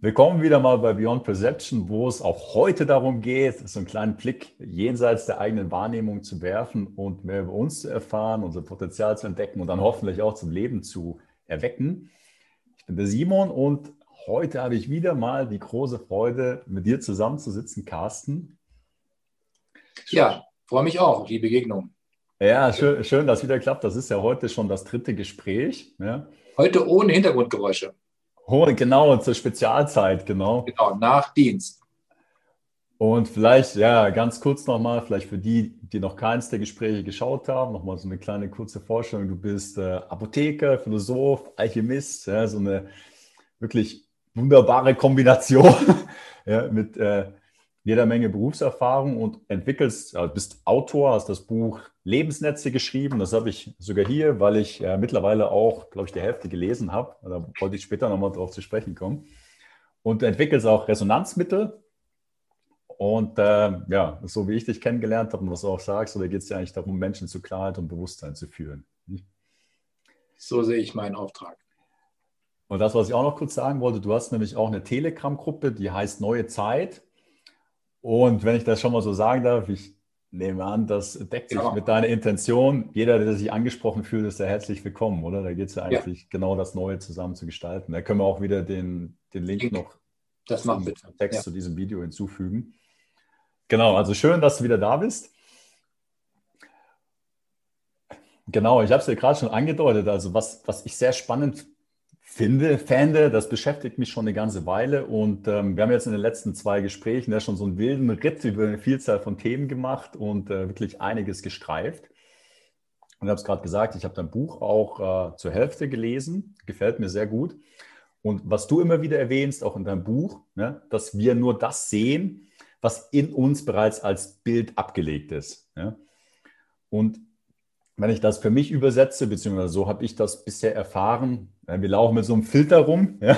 Willkommen wieder mal bei Beyond Perception, wo es auch heute darum geht, so einen kleinen Blick jenseits der eigenen Wahrnehmung zu werfen und mehr über uns zu erfahren, unser Potenzial zu entdecken und dann hoffentlich auch zum Leben zu erwecken. Ich bin der Simon und heute habe ich wieder mal die große Freude, mit dir zusammenzusitzen, Carsten. Ja, freue mich auch auf die Begegnung. Ja, schön, schön, dass wieder klappt. Das ist ja heute schon das dritte Gespräch. Ja. Heute ohne Hintergrundgeräusche. Oh, genau, zur Spezialzeit, genau. Genau, nach Dienst. Und vielleicht, ja, ganz kurz nochmal, vielleicht für die, die noch keins der Gespräche geschaut haben, nochmal so eine kleine kurze Vorstellung. Du bist äh, Apotheker, Philosoph, Alchemist, ja, so eine wirklich wunderbare Kombination ja, mit äh, jeder Menge Berufserfahrung und entwickelst, also bist Autor, hast das Buch Lebensnetze geschrieben. Das habe ich sogar hier, weil ich äh, mittlerweile auch, glaube ich, die Hälfte gelesen habe. Da wollte ich später nochmal drauf zu sprechen kommen. Und du entwickelst auch Resonanzmittel. Und äh, ja, so wie ich dich kennengelernt habe und was du auch sagst, da geht es ja eigentlich darum, Menschen zu Klarheit und Bewusstsein zu führen. So sehe ich meinen Auftrag. Und das, was ich auch noch kurz sagen wollte, du hast nämlich auch eine Telegram-Gruppe, die heißt Neue Zeit. Und wenn ich das schon mal so sagen darf, ich nehme an, das deckt sich ja. mit deiner Intention. Jeder, der sich angesprochen fühlt, ist ja herzlich willkommen, oder? Da geht es ja eigentlich ja. genau das Neue zusammen zu gestalten. Da können wir auch wieder den, den Link, Link. noch das zum. Text ja. zu diesem Video hinzufügen. Genau, also schön, dass du wieder da bist. Genau, ich habe es ja gerade schon angedeutet. Also was, was ich sehr spannend finde, fände, das beschäftigt mich schon eine ganze Weile und ähm, wir haben jetzt in den letzten zwei Gesprächen ja schon so einen wilden Ritt über eine Vielzahl von Themen gemacht und äh, wirklich einiges gestreift. Und ich habe es gerade gesagt, ich habe dein Buch auch äh, zur Hälfte gelesen, gefällt mir sehr gut. Und was du immer wieder erwähnst, auch in deinem Buch, ne, dass wir nur das sehen, was in uns bereits als Bild abgelegt ist. Ja? Und wenn ich das für mich übersetze, beziehungsweise so habe ich das bisher erfahren, wir laufen mit so einem Filter rum, ja,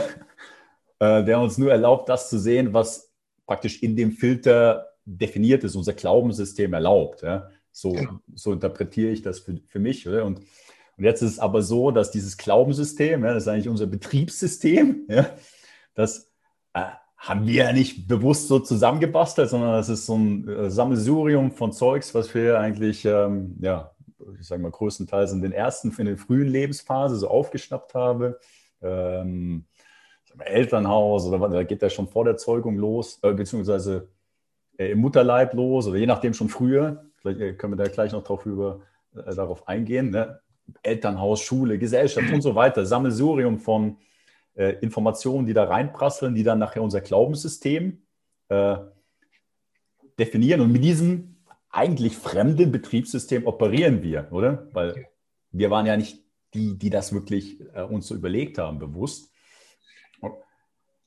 äh, der uns nur erlaubt, das zu sehen, was praktisch in dem Filter definiert ist, unser Glaubenssystem erlaubt. Ja. So, genau. so interpretiere ich das für, für mich. Oder? Und, und jetzt ist es aber so, dass dieses Glaubenssystem, ja, das ist eigentlich unser Betriebssystem, ja, das äh, haben wir ja nicht bewusst so zusammengebastelt, sondern das ist so ein äh, Sammelsurium von Zeugs, was wir eigentlich ähm, ja, ich sage mal, größtenteils in den ersten, in den frühen Lebensphase so aufgeschnappt habe. Ähm, Elternhaus oder da geht der schon vor der Zeugung los, äh, beziehungsweise äh, im Mutterleib los oder je nachdem schon früher. Vielleicht äh, können wir da gleich noch drauf über, äh, darauf eingehen. Ne? Elternhaus, Schule, Gesellschaft und so weiter. Sammelsurium von äh, Informationen, die da reinprasseln, die dann nachher unser Glaubenssystem äh, definieren. Und mit diesen eigentlich fremden Betriebssystem operieren wir, oder? Weil wir waren ja nicht die, die das wirklich äh, uns so überlegt haben, bewusst.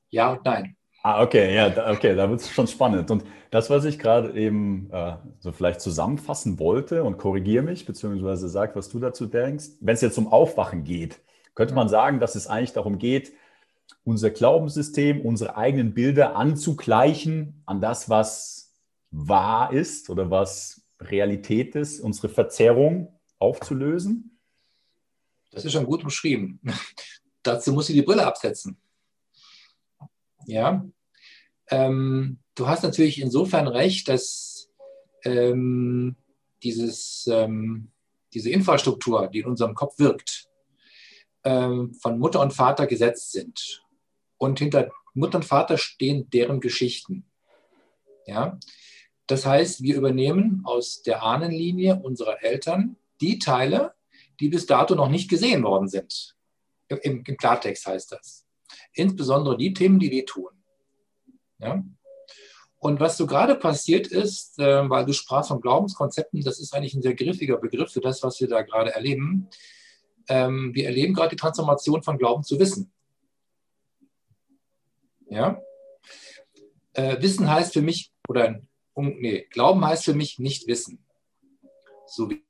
Ja und nein. Ah, okay, ja, da, okay, da wird es schon spannend. Und das, was ich gerade eben äh, so vielleicht zusammenfassen wollte und korrigiere mich, beziehungsweise sag, was du dazu denkst, wenn es jetzt um Aufwachen geht, könnte man sagen, dass es eigentlich darum geht, unser Glaubenssystem, unsere eigenen Bilder anzugleichen an das, was wahr ist oder was Realität ist, unsere Verzerrung aufzulösen? Das ist schon gut beschrieben. Dazu muss ich die Brille absetzen. Ja. Ähm, du hast natürlich insofern recht, dass ähm, dieses, ähm, diese Infrastruktur, die in unserem Kopf wirkt, ähm, von Mutter und Vater gesetzt sind. Und hinter Mutter und Vater stehen deren Geschichten. Ja. Das heißt, wir übernehmen aus der Ahnenlinie unserer Eltern die Teile, die bis dato noch nicht gesehen worden sind. Im, im Klartext heißt das. Insbesondere die Themen, die wehtun. Ja? Und was so gerade passiert ist, äh, weil du sprachst von Glaubenskonzepten, das ist eigentlich ein sehr griffiger Begriff für das, was wir da gerade erleben. Ähm, wir erleben gerade die Transformation von Glauben zu Wissen. Ja? Äh, Wissen heißt für mich, oder um, nee, Glauben heißt für mich nicht wissen. So wie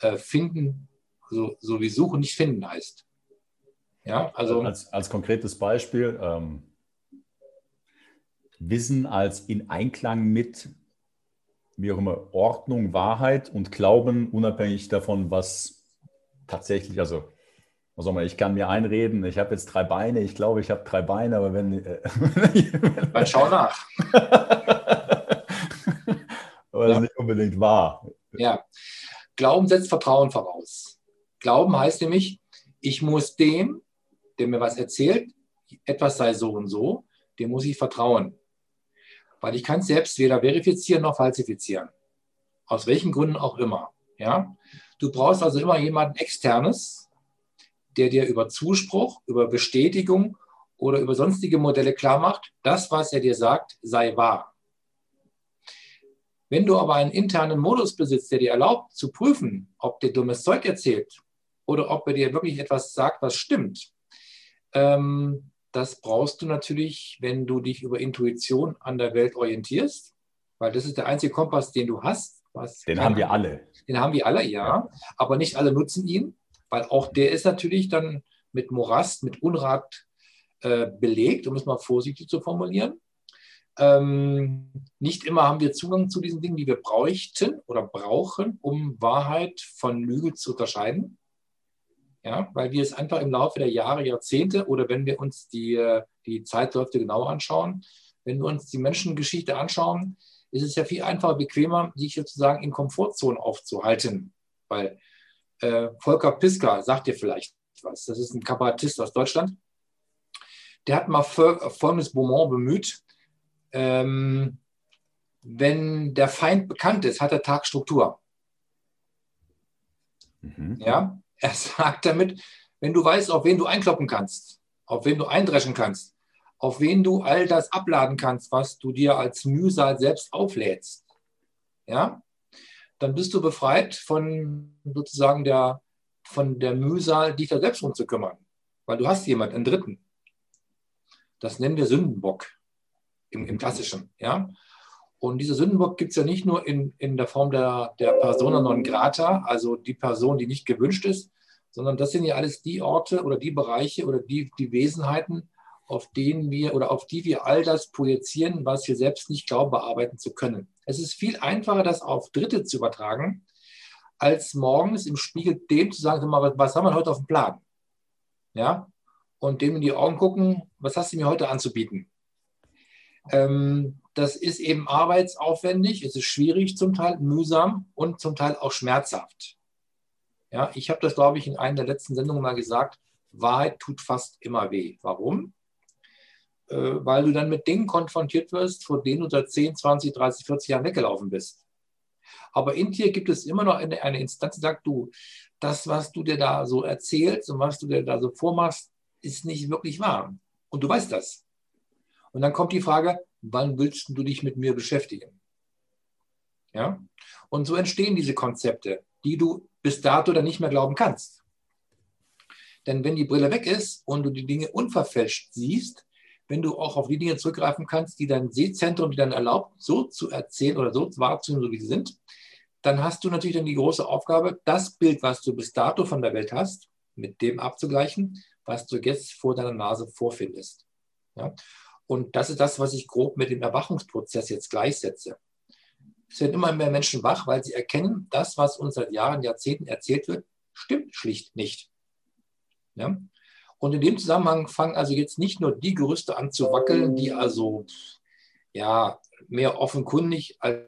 äh, finden, so, so wie suchen nicht finden heißt. Ja, also. Als, als konkretes Beispiel, ähm, Wissen als in Einklang mit, wie auch immer, Ordnung, Wahrheit und Glauben, unabhängig davon, was tatsächlich, also Also ich kann mir einreden, ich habe jetzt drei Beine, ich glaube, ich habe drei Beine, aber wenn. Äh, Dann schau nach. aber das ist nicht unbedingt wahr. Ja. Glauben setzt Vertrauen voraus. Glauben heißt nämlich, ich muss dem, der mir was erzählt, etwas sei so und so, dem muss ich vertrauen. Weil ich kann es selbst weder verifizieren noch falsifizieren. Aus welchen Gründen auch immer. Ja? Du brauchst also immer jemanden externes, der dir über Zuspruch, über Bestätigung oder über sonstige Modelle klar macht, das, was er dir sagt, sei wahr. Wenn du aber einen internen Modus besitzt, der dir erlaubt zu prüfen, ob der dummes Zeug erzählt oder ob er dir wirklich etwas sagt, was stimmt, ähm, das brauchst du natürlich, wenn du dich über Intuition an der Welt orientierst, weil das ist der einzige Kompass, den du hast. den haben wir alle. Den haben wir alle, ja, ja, aber nicht alle nutzen ihn, weil auch der ist natürlich dann mit Morast, mit Unrat äh, belegt, um es mal vorsichtig zu formulieren. Ähm, nicht immer haben wir Zugang zu diesen Dingen, die wir bräuchten oder brauchen, um Wahrheit von Lüge zu unterscheiden ja, weil wir es einfach im Laufe der Jahre, Jahrzehnte oder wenn wir uns die, äh, die Zeitläufe genau anschauen, wenn wir uns die Menschengeschichte anschauen, ist es ja viel einfacher, bequemer, sich sozusagen in Komfortzonen aufzuhalten. Weil äh, Volker Piska sagt dir vielleicht was, das ist ein Kabarettist aus Deutschland, der hat mal folgendes Beaumont bemüht. Ähm, wenn der Feind bekannt ist, hat der Tag Struktur. Mhm. Ja, er sagt damit, wenn du weißt, auf wen du einkloppen kannst, auf wen du eindreschen kannst, auf wen du all das abladen kannst, was du dir als Mühsal selbst auflädst, ja, dann bist du befreit von sozusagen der, von der Mühsal, dich da selbst umzukümmern. Weil du hast jemanden, einen Dritten. Das nennen wir Sündenbock im, im Klassischen. Ja? Und dieser Sündenbock gibt es ja nicht nur in, in der Form der, der Persona non grata, also die Person, die nicht gewünscht ist, sondern das sind ja alles die Orte oder die Bereiche oder die, die Wesenheiten, auf denen wir oder auf die wir all das projizieren, was wir selbst nicht glauben, bearbeiten zu können. Es ist viel einfacher, das auf Dritte zu übertragen, als morgens im Spiegel dem zu sagen, was haben wir heute auf dem Plan? Ja? Und dem in die Augen gucken, was hast du mir heute anzubieten? Ähm, das ist eben arbeitsaufwendig, es ist schwierig zum Teil, mühsam und zum Teil auch schmerzhaft. Ja, ich habe das, glaube ich, in einer der letzten Sendungen mal gesagt, Wahrheit tut fast immer weh. Warum? Äh, weil du dann mit Dingen konfrontiert wirst, vor denen du seit 10, 20, 30, 40 Jahren weggelaufen bist. Aber in dir gibt es immer noch eine, eine Instanz, die sagt, du, das, was du dir da so erzählst und was du dir da so vormachst, ist nicht wirklich wahr. Und du weißt das. Und dann kommt die Frage, wann willst du dich mit mir beschäftigen? Ja? Und so entstehen diese Konzepte, die du bis dato dann nicht mehr glauben kannst. Denn wenn die Brille weg ist und du die Dinge unverfälscht siehst, wenn du auch auf die Dinge zurückgreifen kannst, die dein Sehzentrum dir dann erlaubt, so zu erzählen oder so wahrzunehmen, so wie sie sind, dann hast du natürlich dann die große Aufgabe, das Bild, was du bis dato von der Welt hast, mit dem abzugleichen, was du jetzt vor deiner Nase vorfindest. Ja? Und das ist das, was ich grob mit dem Erwachungsprozess jetzt gleichsetze. Es werden immer mehr Menschen wach, weil sie erkennen, das, was uns seit Jahren, Jahrzehnten erzählt wird, stimmt schlicht nicht. Ja? Und in dem Zusammenhang fangen also jetzt nicht nur die Gerüste an zu wackeln, die also ja, mehr offenkundig als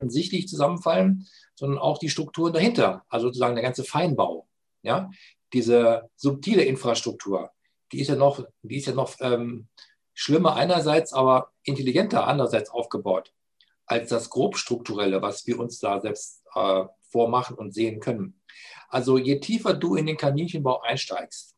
sichtlich zusammenfallen, sondern auch die Strukturen dahinter, also sozusagen der ganze Feinbau. Ja? Diese subtile Infrastruktur, die ist ja noch, die ist ja noch ähm, schlimmer einerseits, aber intelligenter andererseits aufgebaut als das grobstrukturelle, was wir uns da selbst äh, vormachen und sehen können. Also je tiefer du in den Kaninchenbau einsteigst,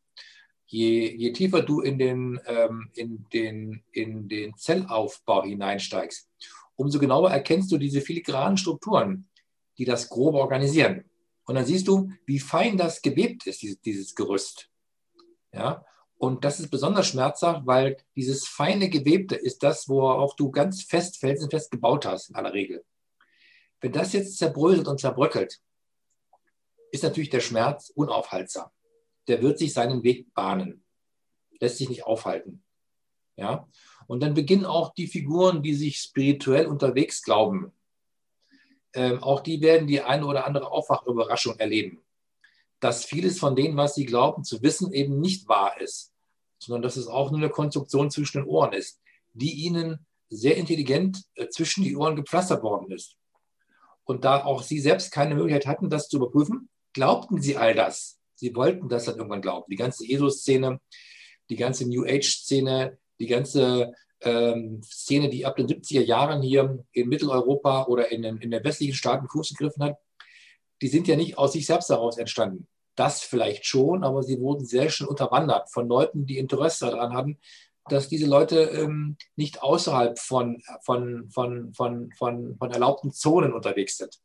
je, je tiefer du in den, ähm, in, den, in den Zellaufbau hineinsteigst, umso genauer erkennst du diese filigranen Strukturen, die das Grobe organisieren. Und dann siehst du, wie fein das gewebt ist, dieses, dieses Gerüst. Ja? Und das ist besonders schmerzhaft, weil dieses feine Gewebte ist das, worauf du ganz fest, felsenfest gebaut hast, in aller Regel. Wenn das jetzt zerbröselt und zerbröckelt, ist natürlich der Schmerz unaufhaltsam. Der wird sich seinen Weg bahnen, lässt sich nicht aufhalten. Ja? Und dann beginnen auch die Figuren, die sich spirituell unterwegs glauben, ähm, auch die werden die eine oder andere Aufwachüberraschung erleben. Dass vieles von dem, was sie glauben zu wissen, eben nicht wahr ist, sondern dass es auch nur eine Konstruktion zwischen den Ohren ist, die ihnen sehr intelligent äh, zwischen die Ohren gepflastert worden ist. Und da auch sie selbst keine Möglichkeit hatten, das zu überprüfen, glaubten sie all das. Sie wollten das dann irgendwann glauben. Die ganze ESO-Szene, die ganze New Age-Szene, die ganze ähm, Szene, die ab den 70er Jahren hier in Mitteleuropa oder in den, in den westlichen Staaten Fuß gegriffen hat, die sind ja nicht aus sich selbst heraus entstanden. Das vielleicht schon, aber sie wurden sehr schnell unterwandert von Leuten, die Interesse daran hatten, dass diese Leute ähm, nicht außerhalb von, von, von, von, von, von erlaubten Zonen unterwegs sind.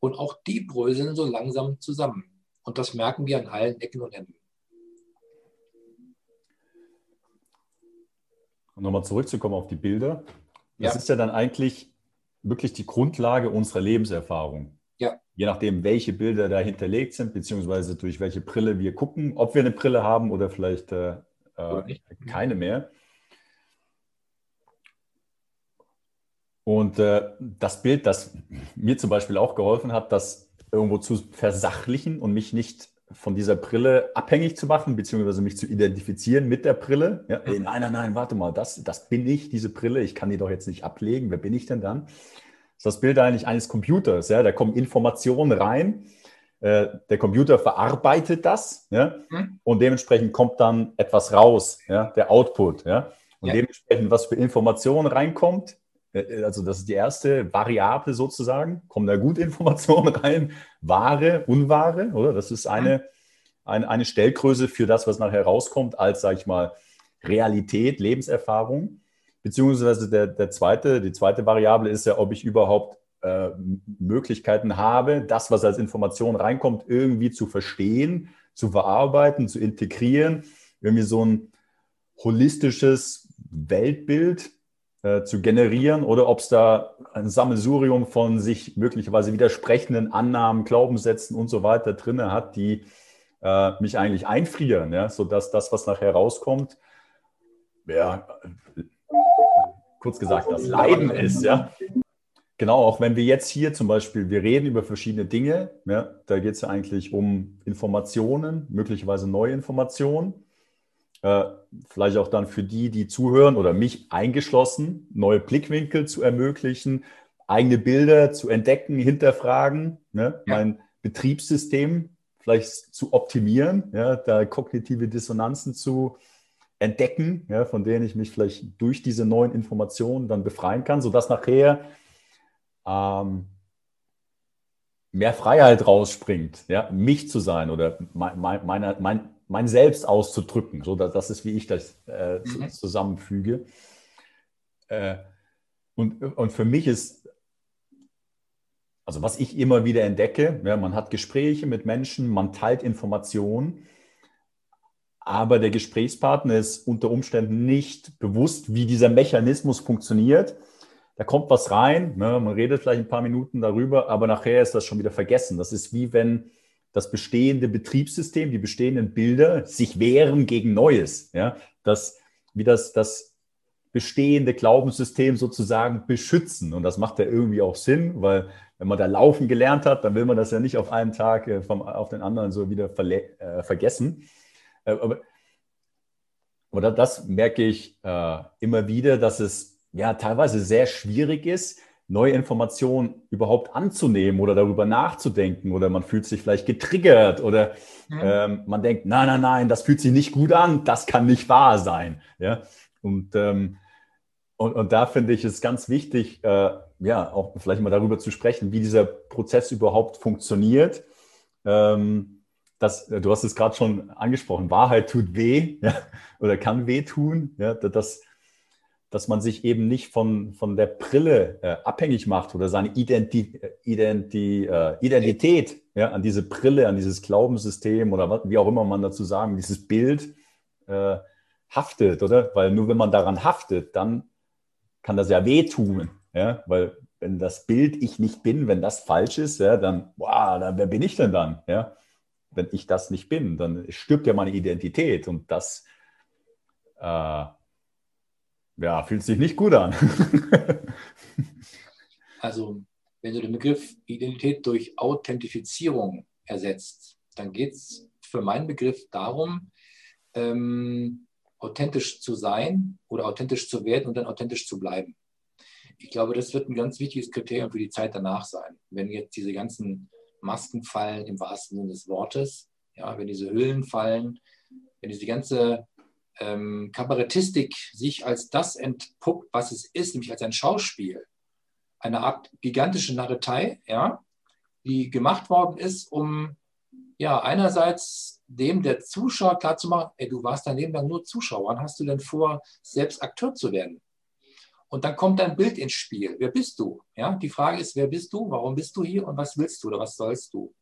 Und auch die bröseln so langsam zusammen. Und das merken wir an allen Ecken und Enden. Und nochmal zurückzukommen auf die Bilder. Das ja. ist ja dann eigentlich wirklich die Grundlage unserer Lebenserfahrung. Je nachdem, welche Bilder da hinterlegt sind, beziehungsweise durch welche Brille wir gucken, ob wir eine Brille haben oder vielleicht äh, oder keine mehr. Und äh, das Bild, das mir zum Beispiel auch geholfen hat, das irgendwo zu versachlichen und mich nicht von dieser Brille abhängig zu machen, beziehungsweise mich zu identifizieren mit der Brille. Ja, ey, nein, nein, nein, warte mal, das, das bin ich, diese Brille, ich kann die doch jetzt nicht ablegen. Wer bin ich denn dann? Das ist das Bild eigentlich eines Computers. Ja? Da kommen Informationen rein, äh, der Computer verarbeitet das ja? Mhm. und dementsprechend kommt dann etwas raus, ja? der Output. Ja? Und ja. dementsprechend, was für Informationen reinkommt, äh, also das ist die erste Variable sozusagen. Kommen da gute Informationen rein? Wahre, unwahre, oder? Das ist eine, mhm. eine, eine Stellgröße für das, was nachher rauskommt, als, sage ich mal, Realität, Lebenserfahrung. Beziehungsweise der, der zweite, die zweite Variable ist ja, ob ich überhaupt äh, Möglichkeiten habe, das, was als Information reinkommt, irgendwie zu verstehen, zu verarbeiten, zu integrieren. Irgendwie so ein holistisches Weltbild äh, zu generieren oder ob es da ein Sammelsurium von sich möglicherweise widersprechenden Annahmen, Glaubenssätzen und so weiter drin hat, die äh, mich eigentlich einfrieren, ja, sodass das, was nachher rauskommt, ja, kurz gesagt, das Leiden ist, ja. Genau, auch wenn wir jetzt hier zum Beispiel, wir reden über verschiedene Dinge, ja, da geht es ja eigentlich um Informationen, möglicherweise neue Informationen. Äh, vielleicht auch dann für die, die zuhören oder mich eingeschlossen, neue Blickwinkel zu ermöglichen, eigene Bilder zu entdecken, hinterfragen, ne? ja. mein Betriebssystem vielleicht zu optimieren, ja, da kognitive Dissonanzen zu entdecken, ja, von denen ich mich vielleicht durch diese neuen Informationen dann befreien kann, sodass nachher ähm, mehr Freiheit rausspringt, ja, mich zu sein oder mein, mein, mein, mein Selbst auszudrücken. So, das ist, wie ich das äh, mhm. zusammenfüge. Äh, und, und für mich ist, also was ich immer wieder entdecke, ja, man hat Gespräche mit Menschen, man teilt Informationen, aber der Gesprächspartner ist unter Umständen nicht bewusst, wie dieser Mechanismus funktioniert. Da kommt was rein, ne, man redet vielleicht ein paar Minuten darüber, aber nachher ist das schon wieder vergessen. Das ist wie wenn das bestehende Betriebssystem, die bestehenden Bilder sich wehren gegen Neues. Ja? Das, wie das, das bestehende Glaubenssystem sozusagen beschützen. Und das macht ja irgendwie auch Sinn, weil wenn man da laufen gelernt hat, dann will man das ja nicht auf einen Tag äh, vom, auf den anderen so wieder äh, vergessen. Äh, aber, aber das merke ich äh, immer wieder, dass es ja teilweise sehr schwierig ist, neue Informationen überhaupt anzunehmen oder darüber nachzudenken oder man fühlt sich vielleicht getriggert oder mhm. ähm, man denkt, nein, nein, nein, das fühlt sich nicht gut an, das kann nicht wahr sein. Ja? Und, ähm, und, und da finde ich es ganz wichtig, äh, ja, auch vielleicht mal darüber zu sprechen, wie dieser Prozess überhaupt funktioniert. Ähm, das, du hast es gerade schon angesprochen, Wahrheit tut weh ja, oder kann weh tun. Ja, das, dass man sich eben nicht von, von der Brille äh, abhängig macht oder seine Identi Identi äh, Identität ja, an diese Brille, an dieses Glaubenssystem oder was, wie auch immer man dazu sagen, dieses Bild äh, haftet, oder? Weil nur wenn man daran haftet, dann kann das ja wehtun, ja, weil wenn das Bild ich nicht bin, wenn das falsch ist, ja, dann, wow, dann, wer bin ich denn dann, ja? Wenn ich das nicht bin, dann stirbt ja meine Identität und das äh, ja, fühlt sich nicht gut an. also, wenn du den Begriff Identität durch Authentifizierung ersetzt, dann geht es für meinen Begriff darum, ähm, authentisch zu sein oder authentisch zu werden und dann authentisch zu bleiben. Ich glaube, das wird ein ganz wichtiges Kriterium für die Zeit danach sein. Wenn jetzt diese ganzen Masken fallen im wahrsten Sinne des Wortes, ja, wenn diese Hüllen fallen, wenn diese ganze ähm, Kabarettistik sich als das entpuppt, was es ist, nämlich als ein Schauspiel, eine Art gigantische Narretei, ja, die gemacht worden ist, um ja einerseits dem der Zuschauer klarzumachen, ey, du warst dein Leben lang nur Zuschauer, wann hast du denn vor, selbst Akteur zu werden? Und dann kommt dein Bild ins Spiel. Wer bist du? Ja, die Frage ist, wer bist du? Warum bist du hier? Und was willst du oder was sollst du?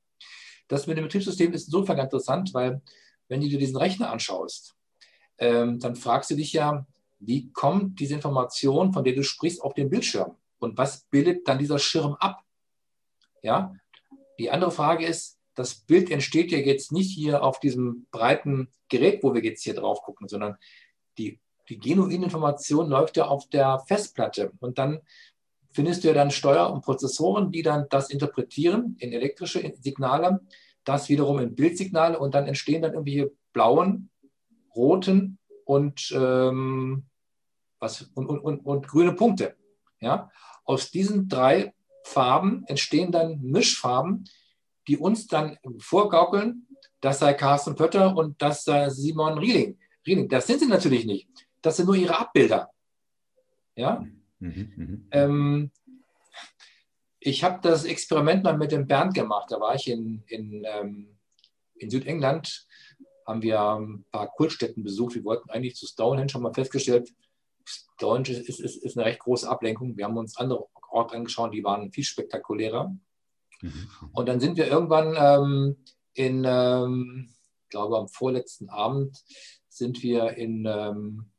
Das mit dem Betriebssystem ist insofern interessant, weil wenn du dir diesen Rechner anschaust, ähm, dann fragst du dich ja, wie kommt diese Information, von der du sprichst, auf den Bildschirm? Und was bildet dann dieser Schirm ab? Ja, die andere Frage ist, das Bild entsteht ja jetzt nicht hier auf diesem breiten Gerät, wo wir jetzt hier drauf gucken, sondern die, die genuine Information läuft ja auf der Festplatte. Und dann findest du ja dann Steuer- und Prozessoren, die dann das interpretieren in elektrische Signale, das wiederum in Bildsignale und dann entstehen dann irgendwie blauen, roten und, ähm, was, und, und, und, und grüne Punkte. Ja? Aus diesen drei Farben entstehen dann Mischfarben, die uns dann vorgaukeln, das sei Carsten Pötter und das sei Simon Rieling. Rieling. Das sind sie natürlich nicht. Das sind nur ihre Abbilder. Ja? Mhm, mh. ähm, ich habe das Experiment mal mit dem Bernd gemacht. Da war ich in, in, ähm, in Südengland, haben wir ein paar Kultstätten besucht. Wir wollten eigentlich zu Stonehenge, haben wir festgestellt, Stonehenge ist, ist, ist eine recht große Ablenkung. Wir haben uns andere Orte angeschaut, die waren viel spektakulärer. Mhm. Und dann sind wir irgendwann ähm, in, ähm, ich glaube am vorletzten Abend, sind wir in, ähm,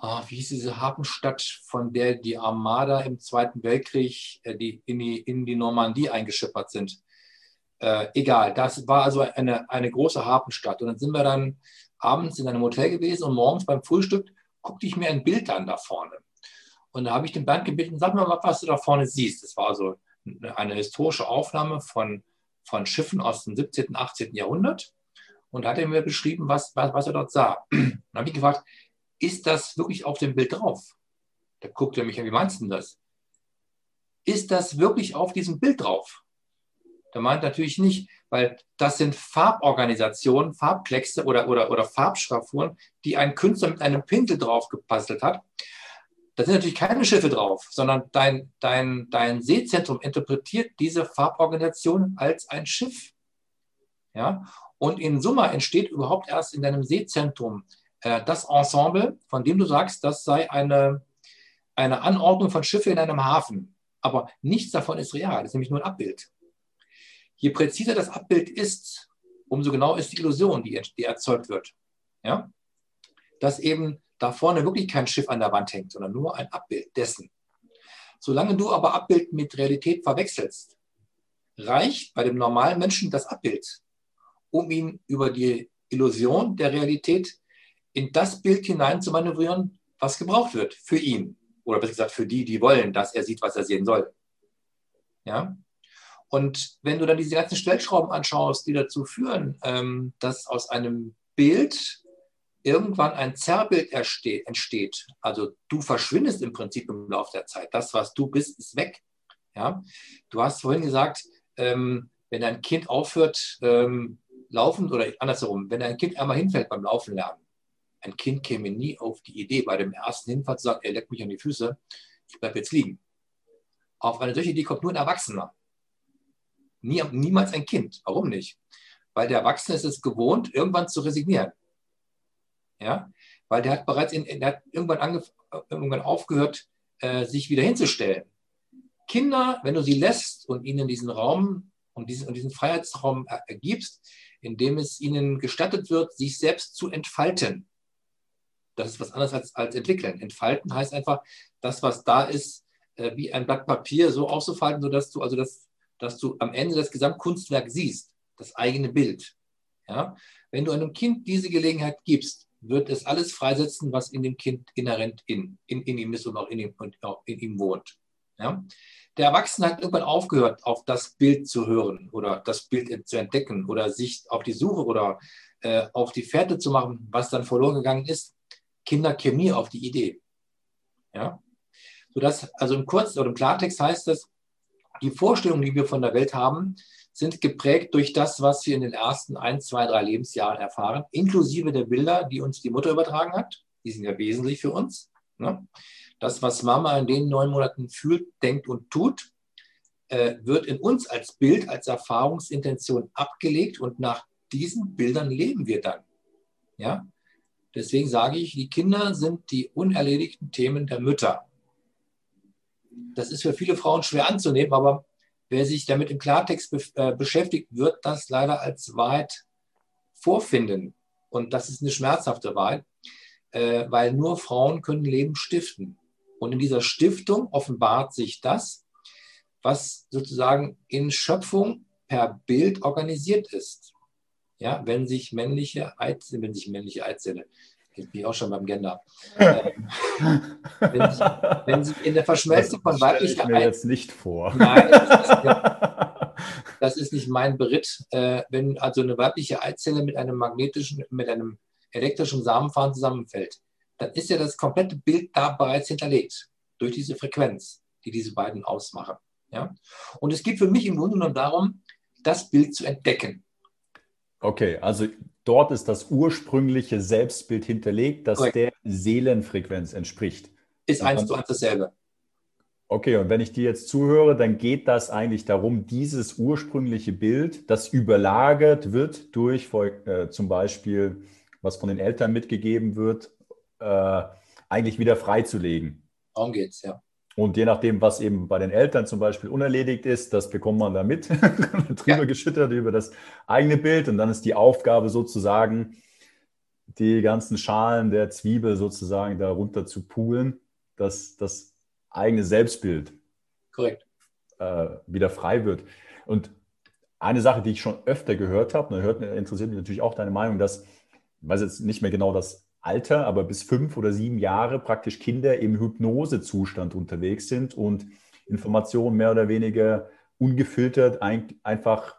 ah, wie hieß diese Hafenstadt, von der die Armada im Zweiten Weltkrieg äh, die, in, die, in die Normandie eingeschippert sind. Äh, egal, das war also eine, eine große Hafenstadt. Und dann sind wir dann abends in einem Hotel gewesen und morgens beim Frühstück guckte ich mir ein Bild an da vorne. Und da habe ich den Bernd gebeten, sag mal, was du da vorne siehst. Das war so eine historische Aufnahme von, von Schiffen aus dem 17., 18. Jahrhundert und hat er mir beschrieben, was, was, was er dort sah. Dann habe ich gefragt, ist das wirklich auf dem Bild drauf? Da guckt er mich an, wie meinst du das? Ist das wirklich auf diesem Bild drauf? Da meint natürlich nicht, weil das sind Farborganisationen, Farbkleckse oder, oder, oder Farbschraffuren, die ein Künstler mit einem Pinsel drauf gepastelt hat. Da sind natürlich keine Schiffe drauf, sondern dein, dein, dein Seezentrum interpretiert diese Farborganisation als ein Schiff. Ja? Und in Summe entsteht überhaupt erst in deinem Seezentrum äh, das Ensemble, von dem du sagst, das sei eine, eine Anordnung von Schiffen in einem Hafen. Aber nichts davon ist real, das ist nämlich nur ein Abbild. Je präziser das Abbild ist, umso genau ist die Illusion, die, die erzeugt wird. Ja? Dass eben da vorne wirklich kein Schiff an der Wand hängt, sondern nur ein Abbild dessen. Solange du aber Abbild mit Realität verwechselst, reicht bei dem normalen Menschen das Abbild, um ihn über die Illusion der Realität in das Bild hinein zu manövrieren, was gebraucht wird für ihn. Oder besser gesagt für die, die wollen, dass er sieht, was er sehen soll. Ja? Und wenn du dann diese ganzen Stellschrauben anschaust, die dazu führen, ähm, dass aus einem Bild irgendwann ein Zerrbild entsteht. Also du verschwindest im Prinzip im Laufe der Zeit. Das, was du bist, ist weg. Ja? Du hast vorhin gesagt, ähm, wenn ein Kind aufhört, ähm, laufen oder andersherum, wenn ein Kind einmal hinfällt beim Laufen lernen, ein Kind käme nie auf die Idee, bei dem ersten Hinfall zu sagen, er leckt mich an die Füße, ich bleibe jetzt liegen. Auf eine solche Idee kommt nur ein Erwachsener. Nie, niemals ein Kind. Warum nicht? Weil der Erwachsene ist es gewohnt, irgendwann zu resignieren. Ja? Weil der hat bereits in, der hat irgendwann, irgendwann aufgehört, äh, sich wieder hinzustellen. Kinder, wenn du sie lässt und ihnen diesen Raum und diesen, und diesen Freiheitsraum ergibst, in dem es ihnen gestattet wird, sich selbst zu entfalten. Das ist was anderes als, als entwickeln. Entfalten heißt einfach, das, was da ist, äh, wie ein Blatt Papier so auszufalten, sodass du also das, dass du am Ende das Gesamtkunstwerk siehst, das eigene Bild. Ja? Wenn du einem Kind diese Gelegenheit gibst, wird es alles freisetzen, was in dem Kind inhärent in, in, in ihm ist und auch in ihm, und auch in ihm wohnt. Ja? Der Erwachsene hat irgendwann aufgehört, auf das Bild zu hören oder das Bild zu entdecken oder sich auf die Suche oder äh, auf die Fährte zu machen, was dann verloren gegangen ist. Kinder kämen nie auf die Idee. Ja? Sodass, also im Kurz- oder im Klartext heißt das, die Vorstellungen, die wir von der Welt haben, sind geprägt durch das, was wir in den ersten ein, zwei, drei Lebensjahren erfahren, inklusive der Bilder, die uns die Mutter übertragen hat. Die sind ja wesentlich für uns. Ne? Das, was Mama in den neun Monaten fühlt, denkt und tut, äh, wird in uns als Bild, als Erfahrungsintention abgelegt und nach diesen Bildern leben wir dann. Ja? Deswegen sage ich, die Kinder sind die unerledigten Themen der Mütter. Das ist für viele Frauen schwer anzunehmen, aber wer sich damit im Klartext be äh, beschäftigt, wird das leider als Wahrheit vorfinden. Und das ist eine schmerzhafte Wahrheit, äh, weil nur Frauen können Leben stiften. Und in dieser Stiftung offenbart sich das, was sozusagen in Schöpfung per Bild organisiert ist. Ja, wenn sich männliche Eizelle, wenn sich männliche Eizelle, jetzt bin ich auch schon beim Gender, ähm, wenn, sich, wenn sich in der Verschmelzung von weiblicher Eizelle. jetzt nicht vor. Nein, das ist, das ist nicht mein Beritt. Äh, wenn also eine weibliche Eizelle mit einem magnetischen, mit einem elektrischen Samenfahren zusammenfällt, dann ist ja das komplette Bild da bereits hinterlegt durch diese Frequenz, die diese beiden ausmachen. Ja? Und es geht für mich im Grunde genommen darum, das Bild zu entdecken. Okay, also dort ist das ursprüngliche Selbstbild hinterlegt, das Correct. der Seelenfrequenz entspricht. Ist eins zu eins dasselbe. Okay, und wenn ich dir jetzt zuhöre, dann geht das eigentlich darum, dieses ursprüngliche Bild, das überlagert wird durch äh, zum Beispiel, was von den Eltern mitgegeben wird, äh, eigentlich wieder freizulegen. Darum geht es, ja. Und je nachdem, was eben bei den Eltern zum Beispiel unerledigt ist, das bekommt man da mit, drüber ja. geschüttert über das eigene Bild. Und dann ist die Aufgabe sozusagen, die ganzen Schalen der Zwiebel sozusagen darunter zu poolen, dass das eigene Selbstbild Korrekt. Äh, wieder frei wird. Und eine Sache, die ich schon öfter gehört habe, und hört, interessiert mich natürlich auch deine Meinung, dass, ich weiß jetzt nicht mehr genau das Alter, aber bis fünf oder sieben Jahre praktisch Kinder im Hypnosezustand unterwegs sind und Informationen mehr oder weniger ungefiltert ein, einfach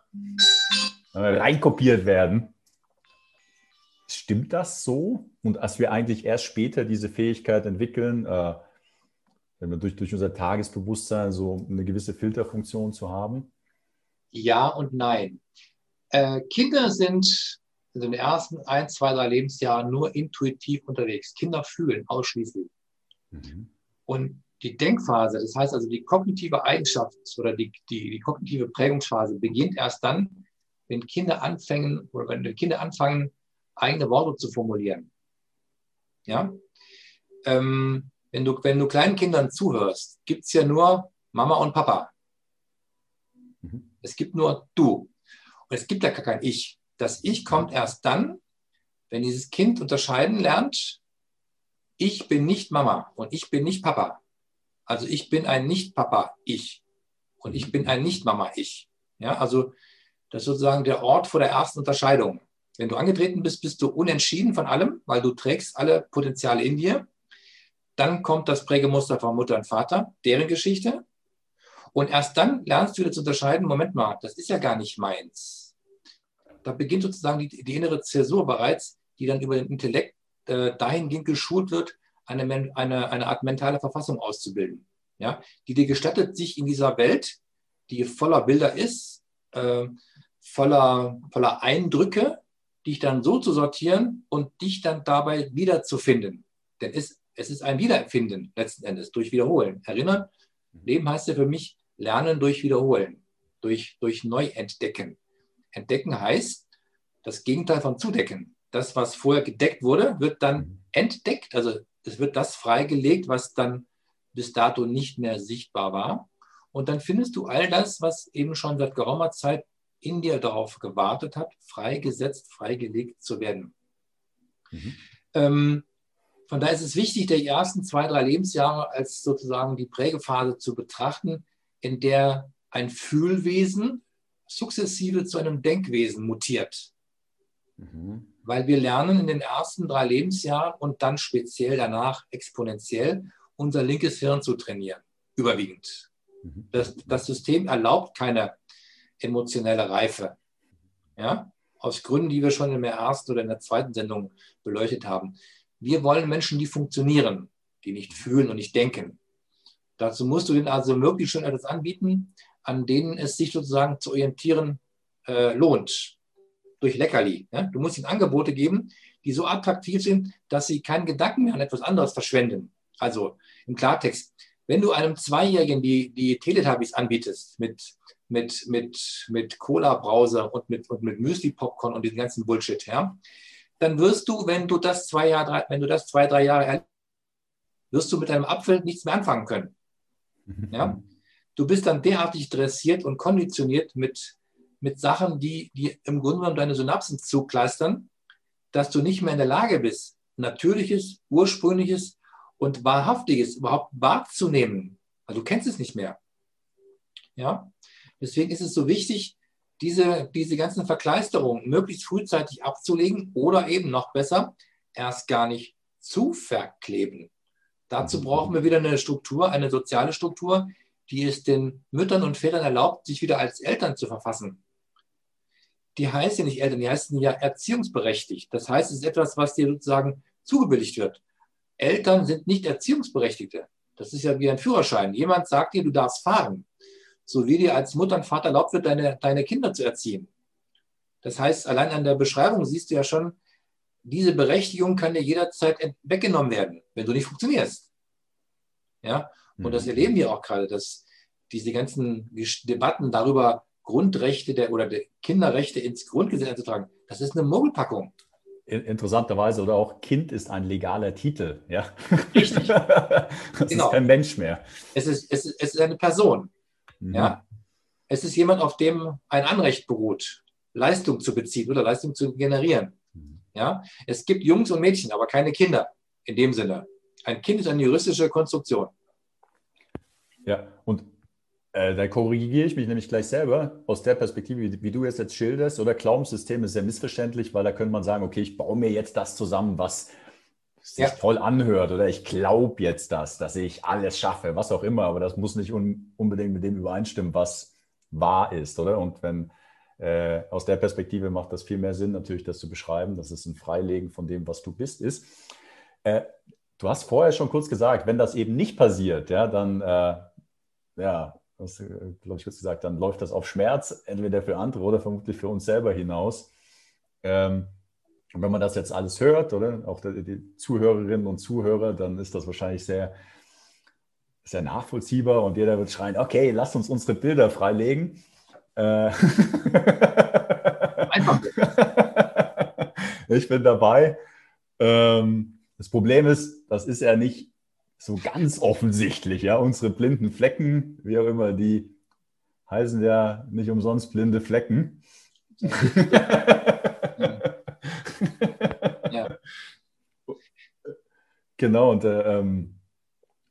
äh, reinkopiert werden. Stimmt das so? Und als wir eigentlich erst später diese Fähigkeit entwickeln, äh, wenn wir durch, durch unser Tagesbewusstsein so eine gewisse Filterfunktion zu haben? Ja und nein. Äh, Kinder sind in den ersten ein, zwei, drei Lebensjahren nur intuitiv unterwegs. Kinder fühlen ausschließlich. Mhm. Und die Denkphase, das heißt also die kognitive Eigenschaft oder die, die, die kognitive Prägungsphase beginnt erst dann, wenn Kinder anfangen oder wenn Kinder anfangen, eigene Worte zu formulieren. Ja? Ähm, wenn, du, wenn du kleinen Kindern zuhörst, gibt es ja nur Mama und Papa. Mhm. Es gibt nur du. Und es gibt ja gar kein Ich. Das Ich kommt erst dann, wenn dieses Kind unterscheiden lernt, ich bin nicht Mama und ich bin nicht Papa. Also ich bin ein Nicht-Papa-Ich und ich bin ein Nicht-Mama-Ich. Ja, also das ist sozusagen der Ort vor der ersten Unterscheidung. Wenn du angetreten bist, bist du unentschieden von allem, weil du trägst alle Potenziale in dir. Dann kommt das Prägemuster von Mutter und Vater, deren Geschichte. Und erst dann lernst du wieder zu unterscheiden, Moment mal, das ist ja gar nicht meins da beginnt sozusagen die, die innere Zäsur bereits, die dann über den Intellekt äh, dahingehend geschult wird, eine, eine, eine Art mentale Verfassung auszubilden, ja, die dir gestattet, sich in dieser Welt, die voller Bilder ist, äh, voller, voller Eindrücke, dich dann so zu sortieren und dich dann dabei wiederzufinden. Denn es, es ist ein Wiederfinden letzten Endes durch Wiederholen. Erinnern, Leben heißt ja für mich Lernen durch Wiederholen, durch, durch Neuentdecken. Entdecken heißt das Gegenteil von zudecken. Das, was vorher gedeckt wurde, wird dann mhm. entdeckt. Also es wird das freigelegt, was dann bis dato nicht mehr sichtbar war. Und dann findest du all das, was eben schon seit geraumer Zeit in dir darauf gewartet hat, freigesetzt, freigelegt zu werden. Mhm. Ähm, von daher ist es wichtig, die ersten zwei, drei Lebensjahre als sozusagen die Prägephase zu betrachten, in der ein Fühlwesen sukzessive zu einem Denkwesen mutiert. Mhm. Weil wir lernen in den ersten drei Lebensjahren und dann speziell danach exponentiell unser linkes Hirn zu trainieren. überwiegend. Mhm. Das, das System erlaubt keine emotionelle Reife. Ja? Aus Gründen, die wir schon in der ersten oder in der zweiten Sendung beleuchtet haben. Wir wollen Menschen, die funktionieren, die nicht fühlen und nicht denken. Dazu musst du ihnen also möglichst schon etwas anbieten, an denen es sich sozusagen zu orientieren äh, lohnt. Durch Leckerli. Ja? Du musst ihnen Angebote geben, die so attraktiv sind, dass sie keinen Gedanken mehr an etwas anderes verschwenden. Also im Klartext, wenn du einem Zweijährigen die, die Teletubbies anbietest mit, mit, mit, mit Cola-Brause und mit, und mit Müsli-Popcorn und diesem ganzen Bullshit, ja, dann wirst du, wenn du das zwei Jahre, wenn du das zwei, drei Jahre wirst du mit deinem Apfel nichts mehr anfangen können. Mhm. Ja? Du bist dann derartig dressiert und konditioniert mit, mit Sachen, die, die im Grunde genommen deine Synapsen zukleistern, dass du nicht mehr in der Lage bist, natürliches, ursprüngliches und wahrhaftiges überhaupt wahrzunehmen. Also du kennst es nicht mehr. Ja? Deswegen ist es so wichtig, diese, diese ganzen Verkleisterungen möglichst frühzeitig abzulegen oder eben noch besser, erst gar nicht zu verkleben. Dazu brauchen wir wieder eine Struktur, eine soziale Struktur, die es den Müttern und Vätern erlaubt, sich wieder als Eltern zu verfassen. Die heißt ja nicht Eltern, die heißen ja erziehungsberechtigt. Das heißt, es ist etwas, was dir sozusagen zugebilligt wird. Eltern sind nicht Erziehungsberechtigte. Das ist ja wie ein Führerschein. Jemand sagt dir, du darfst fahren. So wie dir als Mutter und Vater erlaubt wird, deine, deine Kinder zu erziehen. Das heißt, allein an der Beschreibung siehst du ja schon, diese Berechtigung kann dir jederzeit weggenommen werden, wenn du nicht funktionierst. Ja, und das mhm. erleben wir auch gerade, dass diese ganzen Debatten darüber, Grundrechte der, oder der Kinderrechte ins Grundgesetz einzutragen, das ist eine Mogelpackung. Interessanterweise oder auch Kind ist ein legaler Titel. Ja? Richtig. das genau. ist kein Mensch mehr. Es ist, es ist, es ist eine Person. Mhm. Ja? Es ist jemand, auf dem ein Anrecht beruht, Leistung zu beziehen oder Leistung zu generieren. Ja? Es gibt Jungs und Mädchen, aber keine Kinder in dem Sinne. Ein Kind ist eine juristische Konstruktion. Ja, und äh, da korrigiere ich mich nämlich gleich selber aus der Perspektive, wie, wie du es jetzt schilderst, oder Glaubenssystem ist sehr missverständlich, weil da könnte man sagen, okay, ich baue mir jetzt das zusammen, was sich ja. toll anhört oder ich glaube jetzt das, dass ich alles schaffe, was auch immer, aber das muss nicht un unbedingt mit dem übereinstimmen, was wahr ist, oder? Und wenn äh, aus der Perspektive macht das viel mehr Sinn, natürlich das zu beschreiben, dass es ein Freilegen von dem, was du bist, ist. Äh, du hast vorher schon kurz gesagt, wenn das eben nicht passiert, ja, dann, äh, ja, äh, glaube ich, kurz gesagt, dann läuft das auf Schmerz, entweder für andere oder vermutlich für uns selber hinaus. Ähm, und wenn man das jetzt alles hört, oder auch die, die Zuhörerinnen und Zuhörer, dann ist das wahrscheinlich sehr, sehr nachvollziehbar und jeder wird schreien, okay, lasst uns unsere Bilder freilegen. Äh, Einfach. ich bin dabei. Ähm, das Problem ist, das ist ja nicht so ganz offensichtlich. Ja? Unsere blinden Flecken, wie auch immer, die heißen ja nicht umsonst blinde Flecken. ja. Genau, und äh, ähm,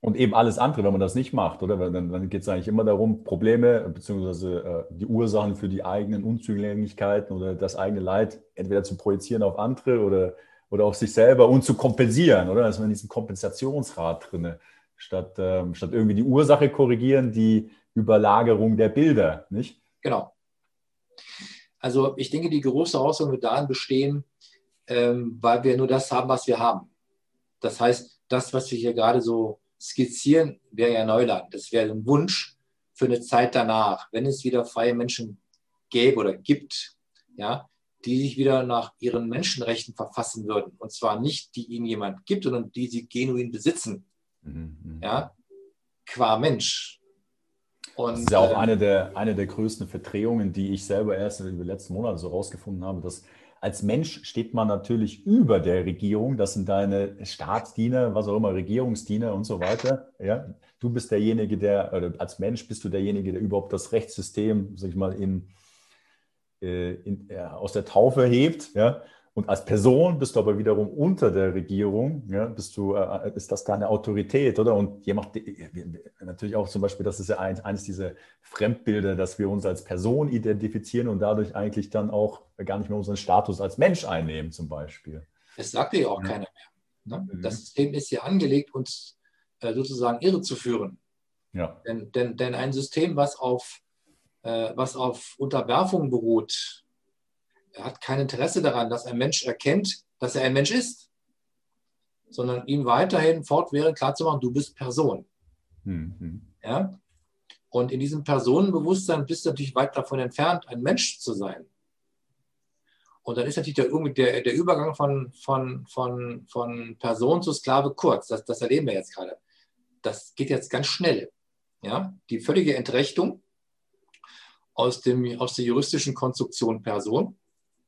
und eben alles andere, wenn man das nicht macht, oder? Dann, dann geht es eigentlich immer darum, Probleme bzw. Äh, die Ursachen für die eigenen Unzulänglichkeiten oder das eigene Leid entweder zu projizieren auf andere oder, oder auf sich selber und zu kompensieren, oder? Also in diesem Kompensationsrad drin, statt, ähm, statt irgendwie die Ursache korrigieren, die Überlagerung der Bilder, nicht? Genau. Also ich denke, die große Herausforderung wird darin bestehen, ähm, weil wir nur das haben, was wir haben. Das heißt, das, was wir hier gerade so skizzieren, wäre ja Neuland. Das wäre ein Wunsch für eine Zeit danach, wenn es wieder freie Menschen gäbe oder gibt, ja, die sich wieder nach ihren Menschenrechten verfassen würden. Und zwar nicht, die ihnen jemand gibt, sondern die sie genuin besitzen. Mhm. mhm. Ja, qua Mensch. Und, das ist ja auch äh, eine, der, eine der größten Verdrehungen, die ich selber erst in den letzten Monaten so rausgefunden habe, dass als Mensch steht man natürlich über der Regierung. Das sind deine Staatsdiener, was auch immer, Regierungsdiener und so weiter. Ja, du bist derjenige, der, oder als Mensch bist du derjenige, der überhaupt das Rechtssystem, sag ich mal, in, äh, in, ja, aus der Taufe hebt. Ja, und als Person bist du aber wiederum unter der Regierung, ja, bist du, äh, ist das deine Autorität, oder? Und jemand, natürlich auch zum Beispiel, das ist ja ein, eines dieser Fremdbilder, dass wir uns als Person identifizieren und dadurch eigentlich dann auch gar nicht mehr unseren Status als Mensch einnehmen, zum Beispiel. Das sagt ja auch ja. keiner mehr. Ne? Mhm. Das System ist ja angelegt, uns äh, sozusagen irre zu führen. Ja. Denn, denn, denn ein System, was auf, äh, was auf Unterwerfung beruht, hat kein Interesse daran, dass ein Mensch erkennt, dass er ein Mensch ist, sondern ihm weiterhin fortwährend klarzumachen, du bist Person. Mhm. Ja? Und in diesem Personenbewusstsein bist du natürlich weit davon entfernt, ein Mensch zu sein. Und dann ist natürlich der, der, der Übergang von, von, von, von Person zu Sklave kurz. Das, das erleben wir jetzt gerade. Das geht jetzt ganz schnell. Ja? Die völlige Entrechtung aus, dem, aus der juristischen Konstruktion Person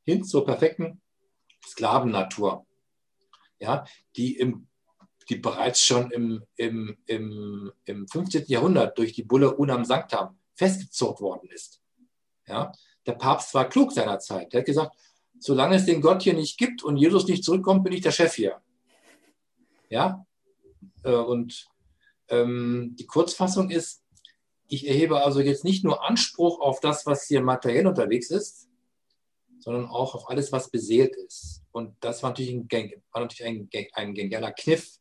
hin zur perfekten Sklavennatur, ja? die, im, die bereits schon im, im, im, im 15. Jahrhundert durch die Bulle Unam Sanctam festgezurrt worden ist. Ja? Der Papst war klug seinerzeit. Der hat gesagt, solange es den Gott hier nicht gibt und Jesus nicht zurückkommt, bin ich der Chef hier. Ja? Äh, und ähm, die Kurzfassung ist, ich erhebe also jetzt nicht nur Anspruch auf das, was hier materiell unterwegs ist, sondern auch auf alles, was beseelt ist. Und das war natürlich ein, war natürlich ein, ein genialer Kniff.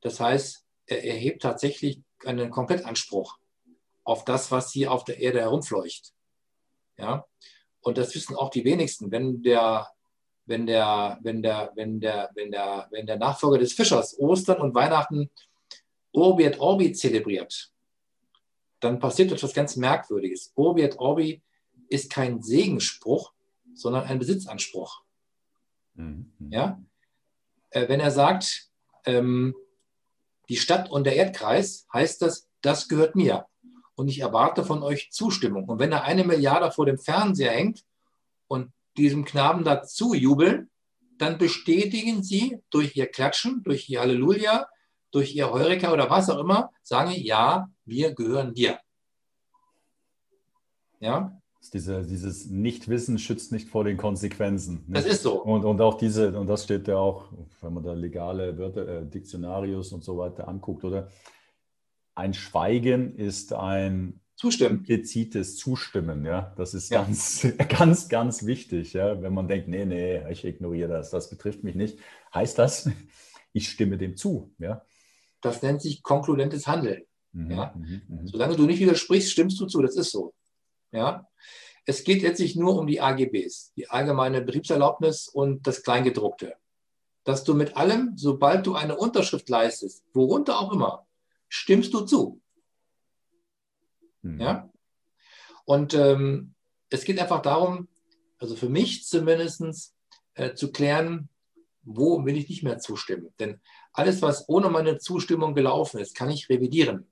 Das heißt, er erhebt tatsächlich einen Komplettanspruch auf das, was hier auf der Erde herumfleucht. Ja? Und das wissen auch die wenigsten. Wenn der, wenn der, wenn der, wenn der, wenn der, wenn der Nachfolger des Fischers Ostern und Weihnachten Urbi et Orbi zelebriert, dann passiert etwas ganz Merkwürdiges. Urbi et Orbi ist kein Segensspruch, sondern ein Besitzanspruch. Mhm. Ja? Äh, wenn er sagt, ähm, die Stadt und der Erdkreis, heißt das, das gehört mir und ich erwarte von euch Zustimmung. Und wenn da eine Milliarde vor dem Fernseher hängt und diesem Knaben dazu jubeln, dann bestätigen sie durch ihr Klatschen, durch ihr Halleluja, durch ihr Heureka oder was auch immer, sagen, ja, wir gehören dir. Ja? Diese, dieses Nichtwissen schützt nicht vor den Konsequenzen. Nicht? Das ist so. Und, und auch diese, und das steht ja auch, wenn man da legale Wörter, äh, Diktionarius und so weiter anguckt, oder? ein Schweigen ist ein Zustimmen. implizites Zustimmen. Ja? Das ist ja. ganz, ganz, ganz wichtig. Ja? Wenn man denkt, nee, nee, ich ignoriere das, das betrifft mich nicht, heißt das, ich stimme dem zu. Ja? Das nennt sich konkludentes Handeln. Mhm, ja? Mhm, mhm. Solange du nicht widersprichst, stimmst du zu, das ist so. Ja? Es geht letztlich nur um die AGBs, die allgemeine Betriebserlaubnis und das Kleingedruckte. Dass du mit allem, sobald du eine Unterschrift leistest, worunter auch immer, stimmst du zu. Mhm. Ja? Und ähm, es geht einfach darum, also für mich zumindest, äh, zu klären, wo will ich nicht mehr zustimmen. Denn alles, was ohne meine Zustimmung gelaufen ist, kann ich revidieren.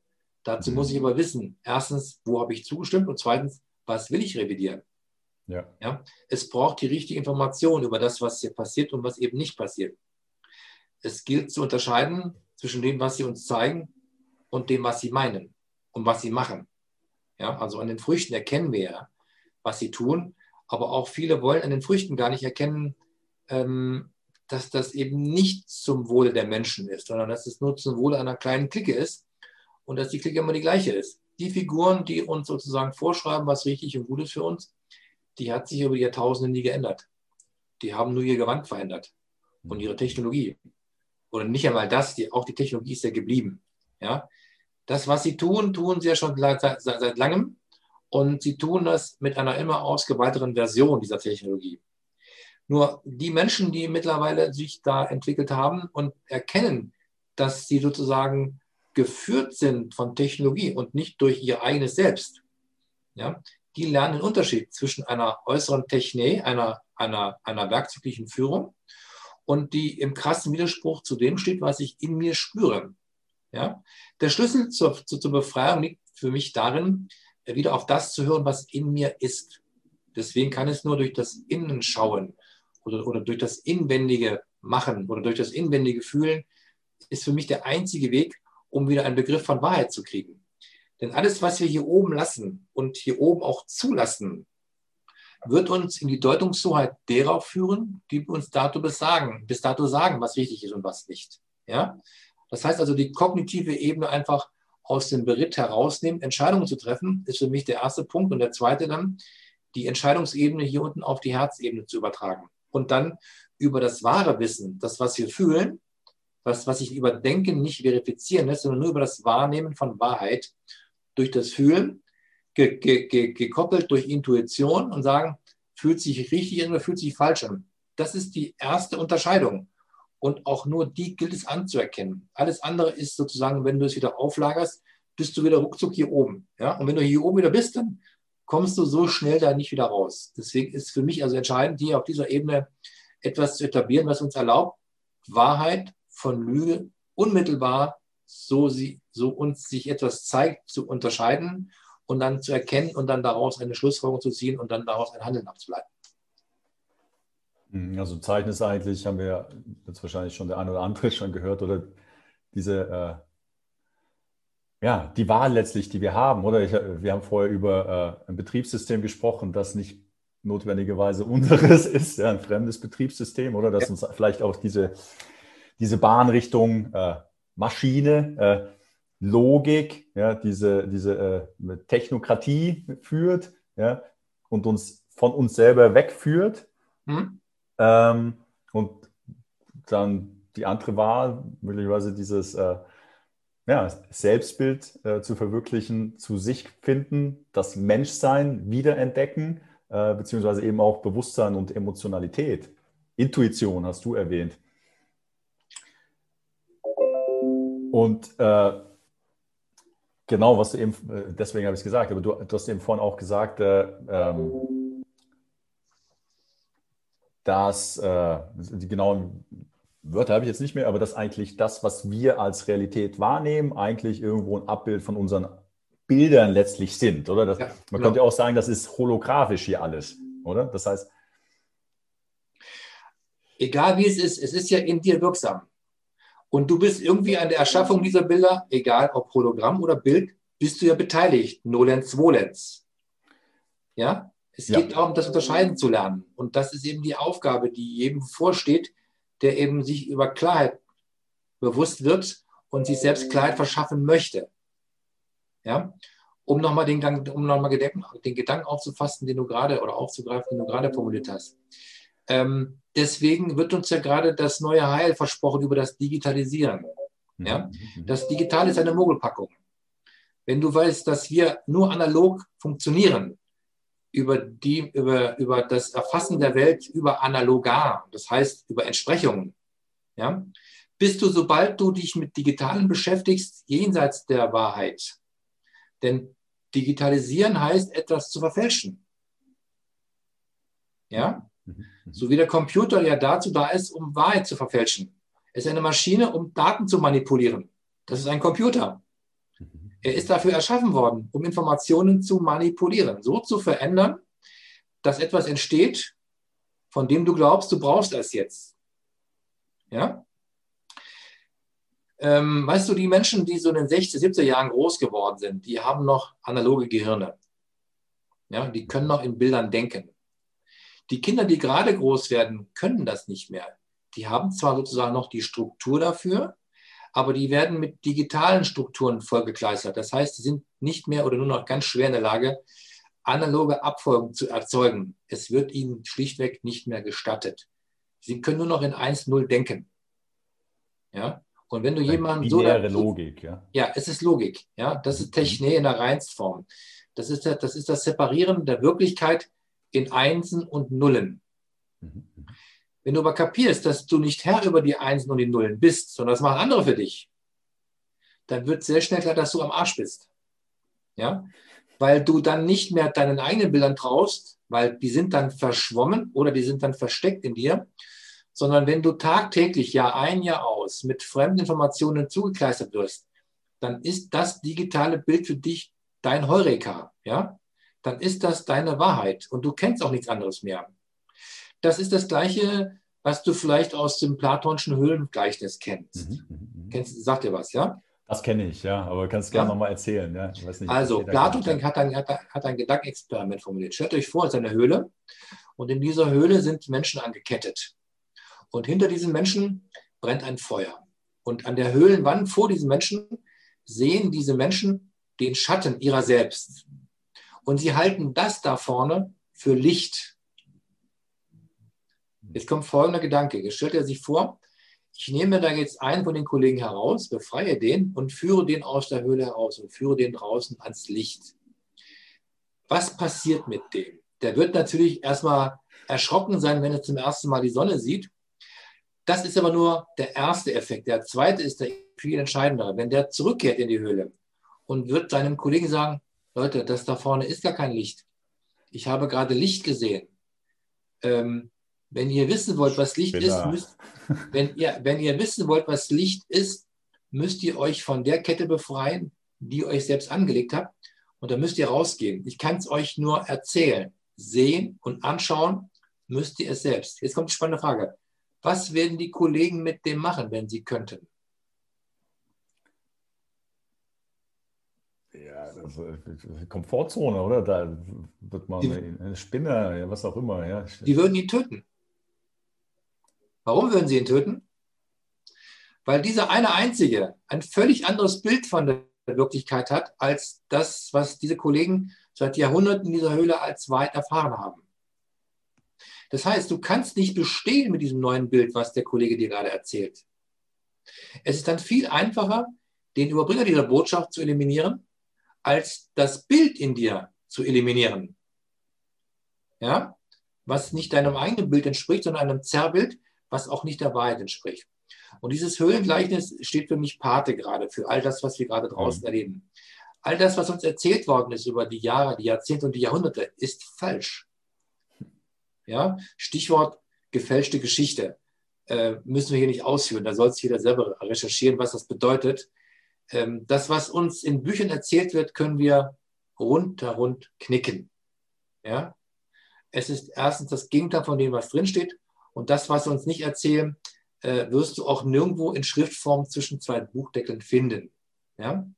Dazu mhm. muss ich aber wissen, erstens, wo habe ich zugestimmt und zweitens, was will ich revidieren. Ja. Ja? Es braucht die richtige Information über das, was hier passiert und was eben nicht passiert. Es gilt zu unterscheiden zwischen dem, was sie uns zeigen und dem, was sie meinen und was sie machen. Ja, also an den Früchten erkennen wir ja, was sie tun, aber auch viele wollen an den Früchten gar nicht erkennen, ähm, dass das eben nicht zum Wohle der Menschen ist, sondern dass es nur zum Wohle einer kleinen Clique ist und dass die Clique immer die gleiche ist. Die Figuren, die uns sozusagen vorschreiben, was richtig und gut ist für uns, die hat sich über die Jahrtausende nie geändert. Die haben nur ihr Gewand verändert und ihre Technologie. Oder nicht einmal das, die, auch die Technologie ist ja geblieben. Ja? Das, was sie tun, tun sie ja schon seit, seit, seit langem und sie tun das mit einer immer ausgeweiteren Version dieser Technologie. Nur die Menschen, die mittlerweile sich da entwickelt haben und erkennen, dass sie sozusagen geführt sind von Technologie und nicht durch ihr eigenes Selbst, ja, die lernen den Unterschied zwischen einer äußeren Technik, einer, einer, einer werkzeuglichen Führung und die im krassen Widerspruch zu dem steht, was ich in mir spüre. Ja? Der Schlüssel zur, zur, Befreiung liegt für mich darin, wieder auf das zu hören, was in mir ist. Deswegen kann es nur durch das Innenschauen oder, oder durch das inwendige Machen oder durch das inwendige Fühlen, ist für mich der einzige Weg, um wieder einen Begriff von Wahrheit zu kriegen. Denn alles, was wir hier oben lassen und hier oben auch zulassen, wird uns in die Deutungshoheit derer führen, die uns dato bis, sagen, bis dato sagen, was richtig ist und was nicht. Ja? Das heißt also, die kognitive Ebene einfach aus dem Beritt herausnehmen, Entscheidungen zu treffen, ist für mich der erste Punkt. Und der zweite dann, die Entscheidungsebene hier unten auf die Herzebene zu übertragen. Und dann über das wahre Wissen, das, was wir fühlen, was, was sich über Denken nicht verifizieren lässt, sondern nur über das Wahrnehmen von Wahrheit durch das Fühlen, ge, ge, ge, gekoppelt durch Intuition und sagen, fühlt sich richtig an oder fühlt sich falsch an. Das ist die erste Unterscheidung. Und auch nur die gilt es anzuerkennen. Alles andere ist sozusagen, wenn du es wieder auflagerst, bist du wieder ruckzuck hier oben. Ja? Und wenn du hier oben wieder bist, dann kommst du so schnell da nicht wieder raus. Deswegen ist für mich also entscheidend, hier auf dieser Ebene etwas zu etablieren, was uns erlaubt, Wahrheit von Lüge unmittelbar, so, sie, so uns sich etwas zeigt, zu unterscheiden und dann zu erkennen und dann daraus eine Schlussfolgerung zu ziehen und dann daraus ein Handeln abzuleiten. Mhm, also Zeichen ist eigentlich, haben wir jetzt wahrscheinlich schon der eine oder andere schon gehört, oder diese, äh, ja, die Wahl letztlich, die wir haben, oder? Ich, wir haben vorher über äh, ein Betriebssystem gesprochen, das nicht notwendigerweise unseres ist, ja, ein fremdes Betriebssystem, oder? Dass ja. uns vielleicht auch diese, diese Bahnrichtung äh, Maschine, äh, Logik, ja, diese, diese äh, Technokratie führt ja, und uns von uns selber wegführt. Mhm. Ähm, und dann die andere war möglicherweise dieses äh, ja, Selbstbild äh, zu verwirklichen, zu sich finden, das Menschsein wiederentdecken, äh, beziehungsweise eben auch Bewusstsein und Emotionalität. Intuition hast du erwähnt. Und äh, genau, was du eben, äh, deswegen habe ich es gesagt, aber du, du, hast eben vorhin auch gesagt, äh, ähm, dass äh, die genauen Wörter habe ich jetzt nicht mehr, aber dass eigentlich das, was wir als Realität wahrnehmen, eigentlich irgendwo ein Abbild von unseren Bildern letztlich sind, oder? Das, ja, man genau. könnte auch sagen, das ist holographisch hier alles, oder? Das heißt. Egal wie es ist, es ist ja in dir wirksam. Und du bist irgendwie an der Erschaffung dieser Bilder, egal ob Hologramm oder Bild, bist du ja beteiligt. Nolens volens. Ja? Es ja. geht darum, das unterscheiden zu lernen. Und das ist eben die Aufgabe, die jedem vorsteht, der eben sich über Klarheit bewusst wird und sich selbst Klarheit verschaffen möchte. Ja? Um nochmal den, um noch Gedanken, den Gedanken aufzufassen, den du gerade oder aufzugreifen, den du gerade formuliert hast. Ähm, deswegen wird uns ja gerade das neue Heil versprochen über das Digitalisieren. Ja? Mhm. Das Digital ist eine Mogelpackung. Wenn du weißt, dass wir nur analog funktionieren, über, die, über, über das Erfassen der Welt über Analogar, das heißt über Entsprechungen, ja, bist du, sobald du dich mit Digitalen beschäftigst, jenseits der Wahrheit. Denn digitalisieren heißt, etwas zu verfälschen. Ja? Mhm. So wie der Computer ja dazu da ist, um Wahrheit zu verfälschen. Es ist eine Maschine, um Daten zu manipulieren. Das ist ein Computer. Er ist dafür erschaffen worden, um Informationen zu manipulieren, so zu verändern, dass etwas entsteht, von dem du glaubst, du brauchst es jetzt. Ja? Ähm, weißt du, die Menschen, die so in den 60er, 70er Jahren groß geworden sind, die haben noch analoge Gehirne. Ja, die können noch in Bildern denken. Die Kinder, die gerade groß werden, können das nicht mehr. Die haben zwar sozusagen noch die Struktur dafür, aber die werden mit digitalen Strukturen vollgekleistert. Das heißt, sie sind nicht mehr oder nur noch ganz schwer in der Lage, analoge Abfolgen zu erzeugen. Es wird ihnen schlichtweg nicht mehr gestattet. Sie können nur noch in 1-0 denken. Ja? Und wenn du jemanden so. Logik, ja. Ja, es ist Logik. Ja? Das ist Technik in der Reinstform. Das ist, das ist das Separieren der Wirklichkeit in Einsen und Nullen. Wenn du aber kapierst, dass du nicht Herr über die Einsen und die Nullen bist, sondern das machen andere für dich, dann wird sehr schnell klar, dass du am Arsch bist. Ja? Weil du dann nicht mehr deinen eigenen Bildern traust, weil die sind dann verschwommen oder die sind dann versteckt in dir, sondern wenn du tagtäglich, Jahr ein, Jahr aus, mit fremden Informationen zugekleistert wirst, dann ist das digitale Bild für dich dein Heureka. Ja? Dann ist das deine Wahrheit und du kennst auch nichts anderes mehr. Das ist das Gleiche, was du vielleicht aus dem platonischen Höhlengleichnis kennst. Mhm, mh, mh. kennst sagt dir was, ja? Das kenne ich, ja, aber kannst gerne ja. nochmal erzählen. Ja? Nicht, also, Platon hat ein, hat, hat ein Gedankenexperiment formuliert. Stellt euch vor, es ist eine Höhle und in dieser Höhle sind Menschen angekettet. Und hinter diesen Menschen brennt ein Feuer. Und an der Höhlenwand vor diesen Menschen sehen diese Menschen den Schatten ihrer selbst. Und sie halten das da vorne für Licht. Jetzt kommt folgender Gedanke. Jetzt stellt er sich vor, ich nehme da jetzt einen von den Kollegen heraus, befreie den und führe den aus der Höhle heraus und führe den draußen ans Licht. Was passiert mit dem? Der wird natürlich erstmal erschrocken sein, wenn er zum ersten Mal die Sonne sieht. Das ist aber nur der erste Effekt. Der zweite ist der viel entscheidendere. Wenn der zurückkehrt in die Höhle und wird seinem Kollegen sagen, Leute, das da vorne ist gar kein Licht. Ich habe gerade Licht gesehen. Ähm, wenn ihr wissen wollt, was Licht ist, müsst, wenn, ihr, wenn ihr wissen wollt, was Licht ist, müsst ihr euch von der Kette befreien, die ihr euch selbst angelegt habt. Und dann müsst ihr rausgehen. Ich kann es euch nur erzählen. Sehen und anschauen müsst ihr es selbst. Jetzt kommt die spannende Frage. Was werden die Kollegen mit dem machen, wenn sie könnten? Also Komfortzone, oder? Da wird man die, eine Spinne, was auch immer. Ja. Die würden ihn töten. Warum würden sie ihn töten? Weil dieser eine Einzige ein völlig anderes Bild von der Wirklichkeit hat, als das, was diese Kollegen seit Jahrhunderten in dieser Höhle als weit erfahren haben. Das heißt, du kannst nicht bestehen mit diesem neuen Bild, was der Kollege dir gerade erzählt. Es ist dann viel einfacher, den Überbringer dieser Botschaft zu eliminieren, als das Bild in dir zu eliminieren. Ja? Was nicht deinem eigenen Bild entspricht, sondern einem Zerrbild, was auch nicht der Wahrheit entspricht. Und dieses Höhlengleichnis steht für mich Pate gerade, für all das, was wir gerade draußen mhm. erleben. All das, was uns erzählt worden ist über die Jahre, die Jahrzehnte und die Jahrhunderte, ist falsch. Ja? Stichwort gefälschte Geschichte. Äh, müssen wir hier nicht ausführen. Da soll sich jeder selber recherchieren, was das bedeutet. Ähm, das, was uns in Büchern erzählt wird, können wir rundherum knicken. Ja? Es ist erstens das Gegenteil von dem, was drinsteht. Und das, was sie uns nicht erzählen, äh, wirst du auch nirgendwo in Schriftform zwischen zwei Buchdeckeln finden. Ja?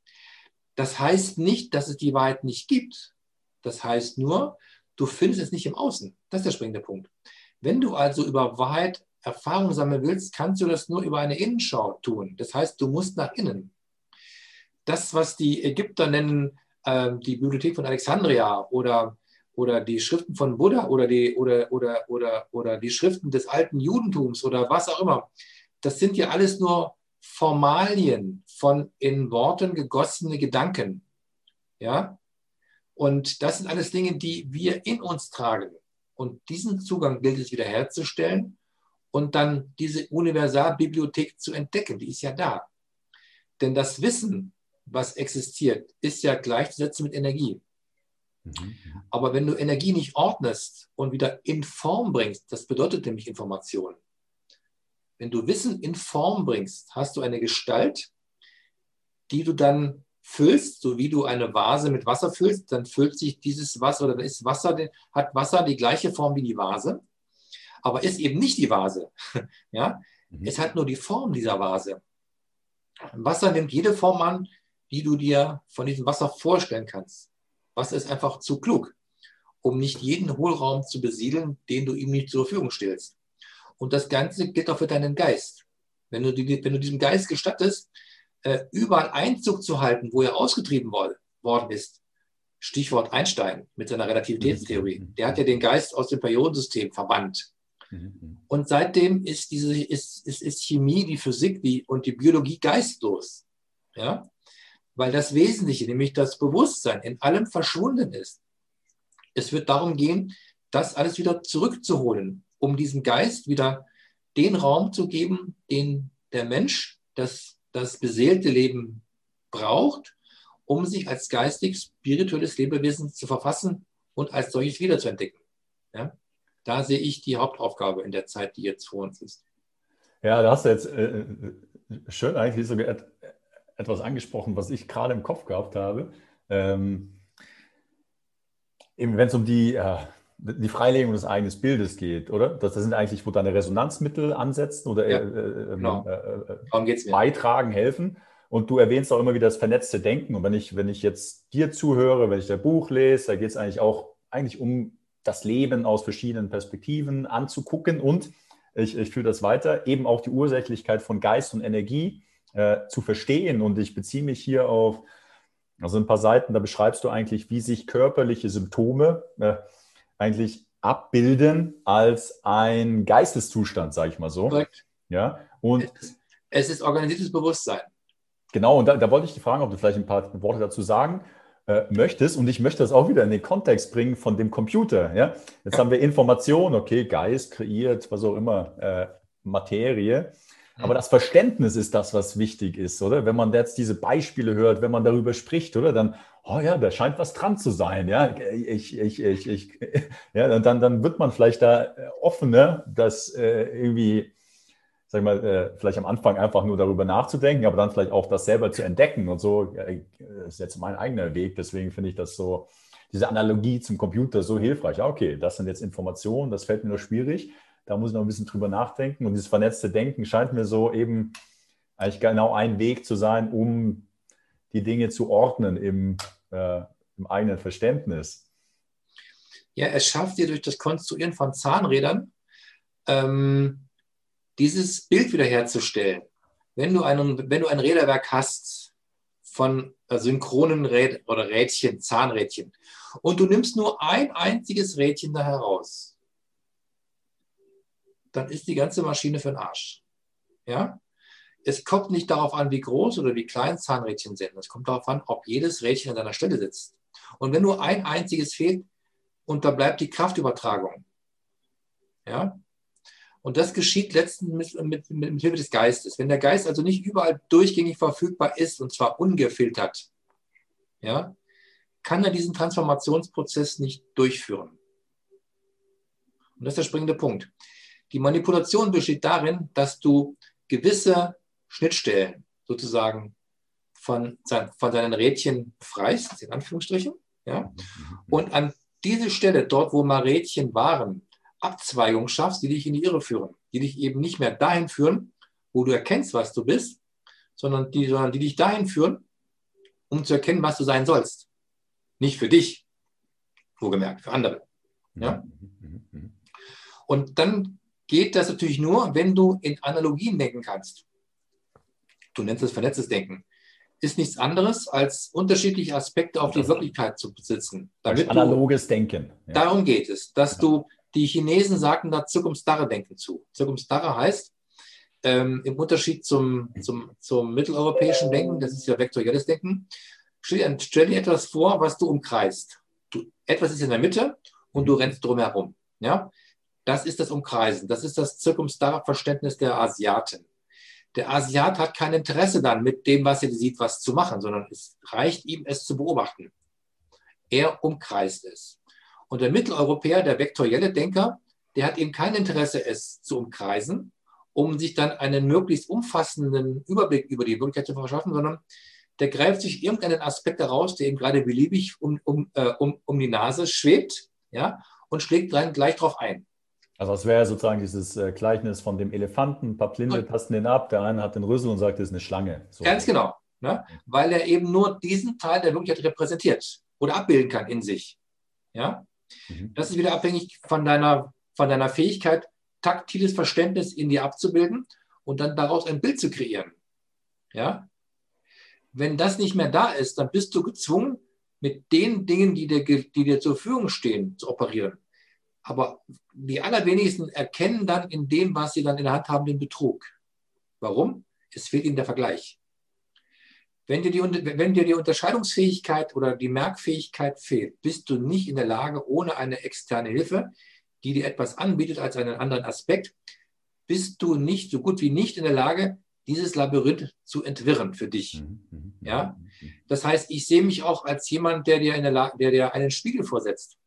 Das heißt nicht, dass es die Wahrheit nicht gibt. Das heißt nur, du findest es nicht im Außen. Das ist der springende Punkt. Wenn du also über Wahrheit Erfahrung sammeln willst, kannst du das nur über eine Innenschau tun. Das heißt, du musst nach innen. Das, was die Ägypter nennen, äh, die Bibliothek von Alexandria oder oder die Schriften von Buddha oder die, oder, oder, oder, oder die Schriften des alten Judentums oder was auch immer, das sind ja alles nur Formalien von in Worten gegossene Gedanken. Ja? Und das sind alles Dinge, die wir in uns tragen. Und diesen Zugang gilt es wiederherzustellen und dann diese Universalbibliothek zu entdecken. Die ist ja da. Denn das Wissen, was existiert, ist ja gleichzusetzen mit Energie. Mhm. Aber wenn du Energie nicht ordnest und wieder in Form bringst, das bedeutet nämlich Information. Wenn du Wissen in Form bringst, hast du eine Gestalt, die du dann füllst, so wie du eine Vase mit Wasser füllst, dann füllt sich dieses Wasser oder ist Wasser, hat Wasser die gleiche Form wie die Vase, aber ist eben nicht die Vase. ja? Mhm. Es hat nur die Form dieser Vase. Wasser nimmt jede Form an, die du dir von diesem Wasser vorstellen kannst. Wasser ist einfach zu klug, um nicht jeden Hohlraum zu besiedeln, den du ihm nicht zur Verfügung stellst. Und das Ganze gilt auch für deinen Geist. Wenn du, wenn du diesem Geist gestattest, äh, überall Einzug zu halten, wo er ausgetrieben worden ist, Stichwort Einstein mit seiner Relativitätstheorie, mhm. der hat ja den Geist aus dem Periodensystem verbannt. Mhm. Und seitdem ist, diese, ist, ist, ist Chemie, die Physik die, und die Biologie geistlos. Ja? Weil das Wesentliche, nämlich das Bewusstsein, in allem verschwunden ist. Es wird darum gehen, das alles wieder zurückzuholen, um diesem Geist wieder den Raum zu geben, den der Mensch, das, das beseelte Leben braucht, um sich als geistig-spirituelles Lebewesen zu verfassen und als solches wiederzuentdecken. Ja? Da sehe ich die Hauptaufgabe in der Zeit, die jetzt vor uns ist. Ja, da hast du jetzt äh, äh schön eigentlich so etwas angesprochen, was ich gerade im Kopf gehabt habe. Ähm, wenn es um die, äh, die Freilegung des eigenen Bildes geht, oder? Das, das sind eigentlich, wo deine Resonanzmittel ansetzen oder ja, äh, äh, genau. äh, äh beitragen, helfen. Und du erwähnst auch immer wieder das vernetzte Denken. Und wenn ich, wenn ich jetzt dir zuhöre, wenn ich dein Buch lese, da geht es eigentlich auch eigentlich um das Leben aus verschiedenen Perspektiven anzugucken. Und ich, ich führe das weiter, eben auch die Ursächlichkeit von Geist und Energie äh, zu verstehen. Und ich beziehe mich hier auf also ein paar Seiten, da beschreibst du eigentlich, wie sich körperliche Symptome äh, eigentlich abbilden als ein Geisteszustand, sage ich mal so. Ja, und es ist, es ist organisiertes Bewusstsein. Genau, und da, da, wollte ich dich fragen, ob du vielleicht ein paar Worte dazu sagen äh, möchtest. Und ich möchte das auch wieder in den Kontext bringen von dem Computer. Ja? Jetzt ja. haben wir Information, okay, Geist kreiert, was auch immer, äh, Materie. Aber das Verständnis ist das, was wichtig ist, oder? Wenn man jetzt diese Beispiele hört, wenn man darüber spricht, oder? Dann, oh ja, da scheint was dran zu sein, ja. Ich, ich, ich, ich, ja, dann, dann wird man vielleicht da äh, offener, das äh, irgendwie, sag ich mal, äh, vielleicht am Anfang einfach nur darüber nachzudenken, aber dann vielleicht auch das selber zu entdecken und so. Äh, ist jetzt mein eigener Weg, deswegen finde ich das so, diese Analogie zum Computer so hilfreich. Ja, okay, das sind jetzt Informationen, das fällt mir nur schwierig da muss ich noch ein bisschen drüber nachdenken. Und dieses vernetzte Denken scheint mir so eben eigentlich genau ein Weg zu sein, um die Dinge zu ordnen im, äh, im eigenen Verständnis. Ja, es schafft dir durch das Konstruieren von Zahnrädern ähm, dieses Bild wiederherzustellen. Wenn du, einen, wenn du ein Räderwerk hast von äh, synchronen Räd oder Rädchen, Zahnrädchen, und du nimmst nur ein einziges Rädchen da heraus, dann ist die ganze Maschine für den Arsch. Ja? Es kommt nicht darauf an, wie groß oder wie klein Zahnrädchen sind. Es kommt darauf an, ob jedes Rädchen an seiner Stelle sitzt. Und wenn nur ein einziges fehlt, und da bleibt die Kraftübertragung. Ja? Und das geschieht letztens mit, mit, mit, mit Hilfe des Geistes. Wenn der Geist also nicht überall durchgängig verfügbar ist, und zwar ungefiltert, ja, kann er diesen Transformationsprozess nicht durchführen. Und das ist der springende Punkt. Die Manipulation besteht darin, dass du gewisse Schnittstellen sozusagen von, von seinen Rädchen befreist, in Anführungsstrichen. Ja? Und an diese Stelle, dort wo mal Rädchen waren, Abzweigungen schaffst, die dich in die Irre führen, die dich eben nicht mehr dahin führen, wo du erkennst, was du bist, sondern die, sondern die dich dahin führen, um zu erkennen, was du sein sollst. Nicht für dich, wohlgemerkt, für andere. Ja? Mhm, mhm, mhm, Und dann geht das natürlich nur, wenn du in Analogien denken kannst. Du nennst es vernetztes Denken. Ist nichts anderes, als unterschiedliche Aspekte auf die Wirklichkeit zu besitzen. Damit analoges du, Denken. Ja. Darum geht es, dass ja. du, die Chinesen sagten da Circumstarre Denken zu. Circumstarre heißt, ähm, im Unterschied zum, zum, zum mitteleuropäischen Denken, das ist ja vektorielles Denken, stell, stell dir etwas vor, was du umkreist. Du, etwas ist in der Mitte und du rennst drumherum. Ja? Das ist das Umkreisen. Das ist das Zirkumstar-Verständnis der Asiaten. Der Asiat hat kein Interesse dann, mit dem, was er sieht, was zu machen, sondern es reicht ihm, es zu beobachten. Er umkreist es. Und der Mitteleuropäer, der vektorielle Denker, der hat eben kein Interesse, es zu umkreisen, um sich dann einen möglichst umfassenden Überblick über die Wirklichkeit zu verschaffen, sondern der greift sich irgendeinen Aspekt heraus, der ihm gerade beliebig um, um, äh, um, um die Nase schwebt, ja, und schlägt dann gleich drauf ein. Also es wäre sozusagen dieses äh, Gleichnis von dem Elefanten, ein paar Blinde tasten den ab, der eine hat den Rüssel und sagt, das ist eine Schlange. So. Ganz genau, ne? weil er eben nur diesen Teil der Wirklichkeit repräsentiert oder abbilden kann in sich. Ja? Mhm. Das ist wieder abhängig von deiner, von deiner Fähigkeit, taktiles Verständnis in dir abzubilden und dann daraus ein Bild zu kreieren. Ja? Wenn das nicht mehr da ist, dann bist du gezwungen, mit den Dingen, die dir, die dir zur Verfügung stehen, zu operieren. Aber die allerwenigsten erkennen dann in dem, was sie dann in der Hand haben, den Betrug. Warum? Es fehlt ihnen der Vergleich. Wenn dir, die, wenn dir die Unterscheidungsfähigkeit oder die Merkfähigkeit fehlt, bist du nicht in der Lage, ohne eine externe Hilfe, die dir etwas anbietet als einen anderen Aspekt, bist du nicht so gut wie nicht in der Lage, dieses Labyrinth zu entwirren für dich. Mhm, mhm, mhm, ja? Das heißt, ich sehe mich auch als jemand, der dir, in der Lage, der dir einen Spiegel vorsetzt,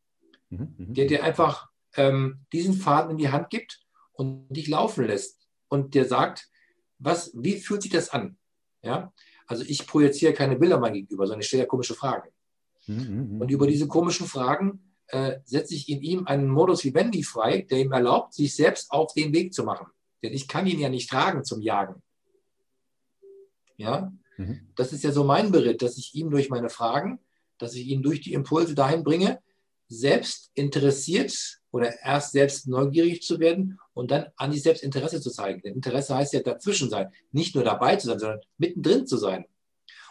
der dir einfach ähm, diesen Faden in die Hand gibt und dich laufen lässt und dir sagt, was, wie fühlt sich das an? Ja? Also ich projiziere keine Bilder mal gegenüber, sondern ich stelle ja komische Fragen. Mhm, und über diese komischen Fragen äh, setze ich in ihm einen Modus vivendi frei, der ihm erlaubt, sich selbst auf den Weg zu machen. Denn ich kann ihn ja nicht tragen zum Jagen. Ja? Mhm. Das ist ja so mein Beritt, dass ich ihm durch meine Fragen, dass ich ihn durch die Impulse dahin bringe, selbst interessiert oder erst selbst neugierig zu werden und dann an sich selbst Interesse zu zeigen. Denn Interesse heißt ja dazwischen sein, nicht nur dabei zu sein, sondern mittendrin zu sein.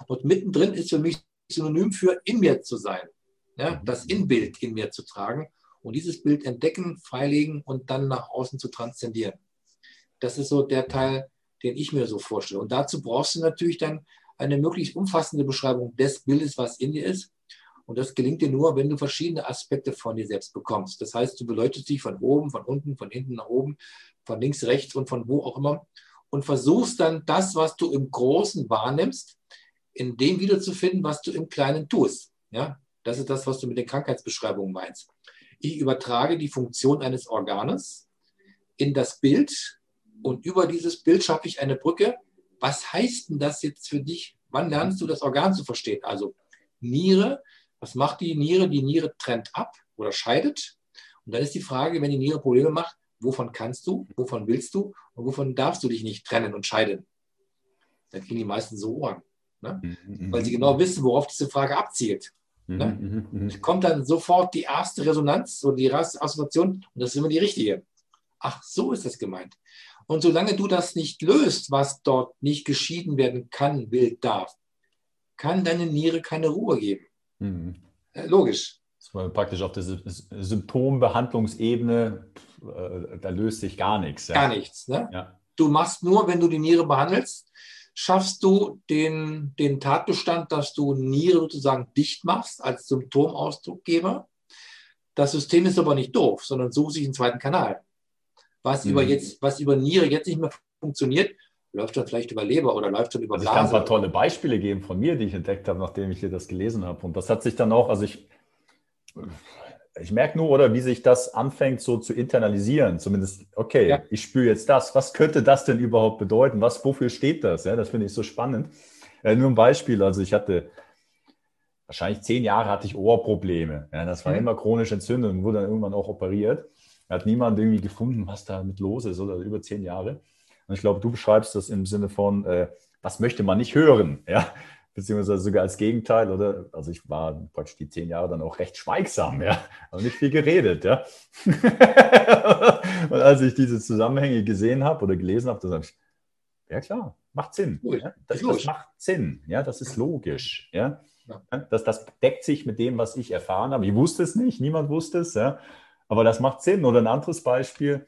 Und mittendrin ist für mich synonym für in mir zu sein, ja, mhm. das Inbild in mir zu tragen und dieses Bild entdecken, freilegen und dann nach außen zu transzendieren. Das ist so der Teil, den ich mir so vorstelle. Und dazu brauchst du natürlich dann eine möglichst umfassende Beschreibung des Bildes, was in dir ist. Und das gelingt dir nur, wenn du verschiedene Aspekte von dir selbst bekommst. Das heißt, du beleuchtest dich von oben, von unten, von hinten nach oben, von links, rechts und von wo auch immer und versuchst dann das, was du im Großen wahrnimmst, in dem wiederzufinden, was du im Kleinen tust. Ja, das ist das, was du mit den Krankheitsbeschreibungen meinst. Ich übertrage die Funktion eines Organes in das Bild und über dieses Bild schaffe ich eine Brücke. Was heißt denn das jetzt für dich? Wann lernst du das Organ zu verstehen? Also Niere was macht die Niere? Die Niere trennt ab oder scheidet. Und dann ist die Frage, wenn die Niere Probleme macht, wovon kannst du, wovon willst du und wovon darfst du dich nicht trennen und scheiden? Dann kriegen die meisten so Ohren. Ne? Mhm. Weil sie genau wissen, worauf diese Frage abzielt. Mhm. Ne? Mhm. mhm. Kommt dann sofort die erste Resonanz oder die erste Assoziation und das ist immer die richtige. Ach, so ist das gemeint. Und solange du das nicht löst, was dort nicht geschieden werden kann, will, darf, kann deine Niere keine Ruhe geben. Mhm. Logisch. Das war praktisch auf der Symptombehandlungsebene, äh, da löst sich gar nichts. Ja. Gar nichts. Ne? Ja. Du machst nur, wenn du die Niere behandelst, schaffst du den, den Tatbestand, dass du Niere sozusagen dicht machst als Symptomausdruckgeber. Das System ist aber nicht doof, sondern sucht sich einen zweiten Kanal. Was, mhm. über, jetzt, was über Niere jetzt nicht mehr funktioniert, läuft dann vielleicht über Leber oder läuft dann über also Ich kann ein paar tolle Beispiele geben von mir, die ich entdeckt habe, nachdem ich hier das gelesen habe. Und das hat sich dann auch, also ich, ich merke nur, oder wie sich das anfängt so zu internalisieren. Zumindest, okay, ja. ich spüre jetzt das. Was könnte das denn überhaupt bedeuten? Was, wofür steht das? Ja, das finde ich so spannend. Äh, nur ein Beispiel. Also ich hatte wahrscheinlich zehn Jahre hatte ich Ohrprobleme. Ja, das war mhm. immer chronisch entzündet und wurde dann irgendwann auch operiert. Hat niemand irgendwie gefunden, was da mit los ist, oder über zehn Jahre. Und ich glaube, du beschreibst das im Sinne von, äh, was möchte man nicht hören, ja, beziehungsweise sogar als Gegenteil, oder? Also ich war praktisch die zehn Jahre dann auch recht schweigsam, ja, aber nicht viel geredet, ja. und als ich diese Zusammenhänge gesehen habe oder gelesen habe, dann sage ich, ja klar, macht Sinn. Ja? Das, das, macht Sinn, ja, das ist logisch, ja. Das, das deckt sich mit dem, was ich erfahren habe. Ich wusste es nicht, niemand wusste es, ja. Aber das macht Sinn. Oder ein anderes Beispiel,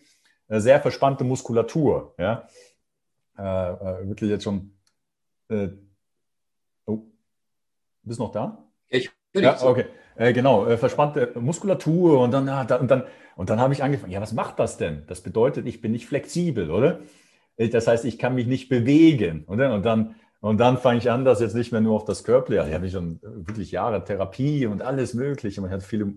eine sehr verspannte Muskulatur. Ja? Äh, äh, wirklich jetzt schon. Äh, oh, bist du noch da? Ich bin ja, okay. Äh, genau, äh, verspannte Muskulatur und dann, ja, da, und dann, und dann habe ich angefangen, ja, was macht das denn? Das bedeutet, ich bin nicht flexibel, oder? Äh, das heißt, ich kann mich nicht bewegen. Oder? Und dann, und dann fange ich an, das jetzt nicht mehr nur auf das Körperliche. Ich habe schon wirklich Jahre Therapie und alles Mögliche. Man hat viele,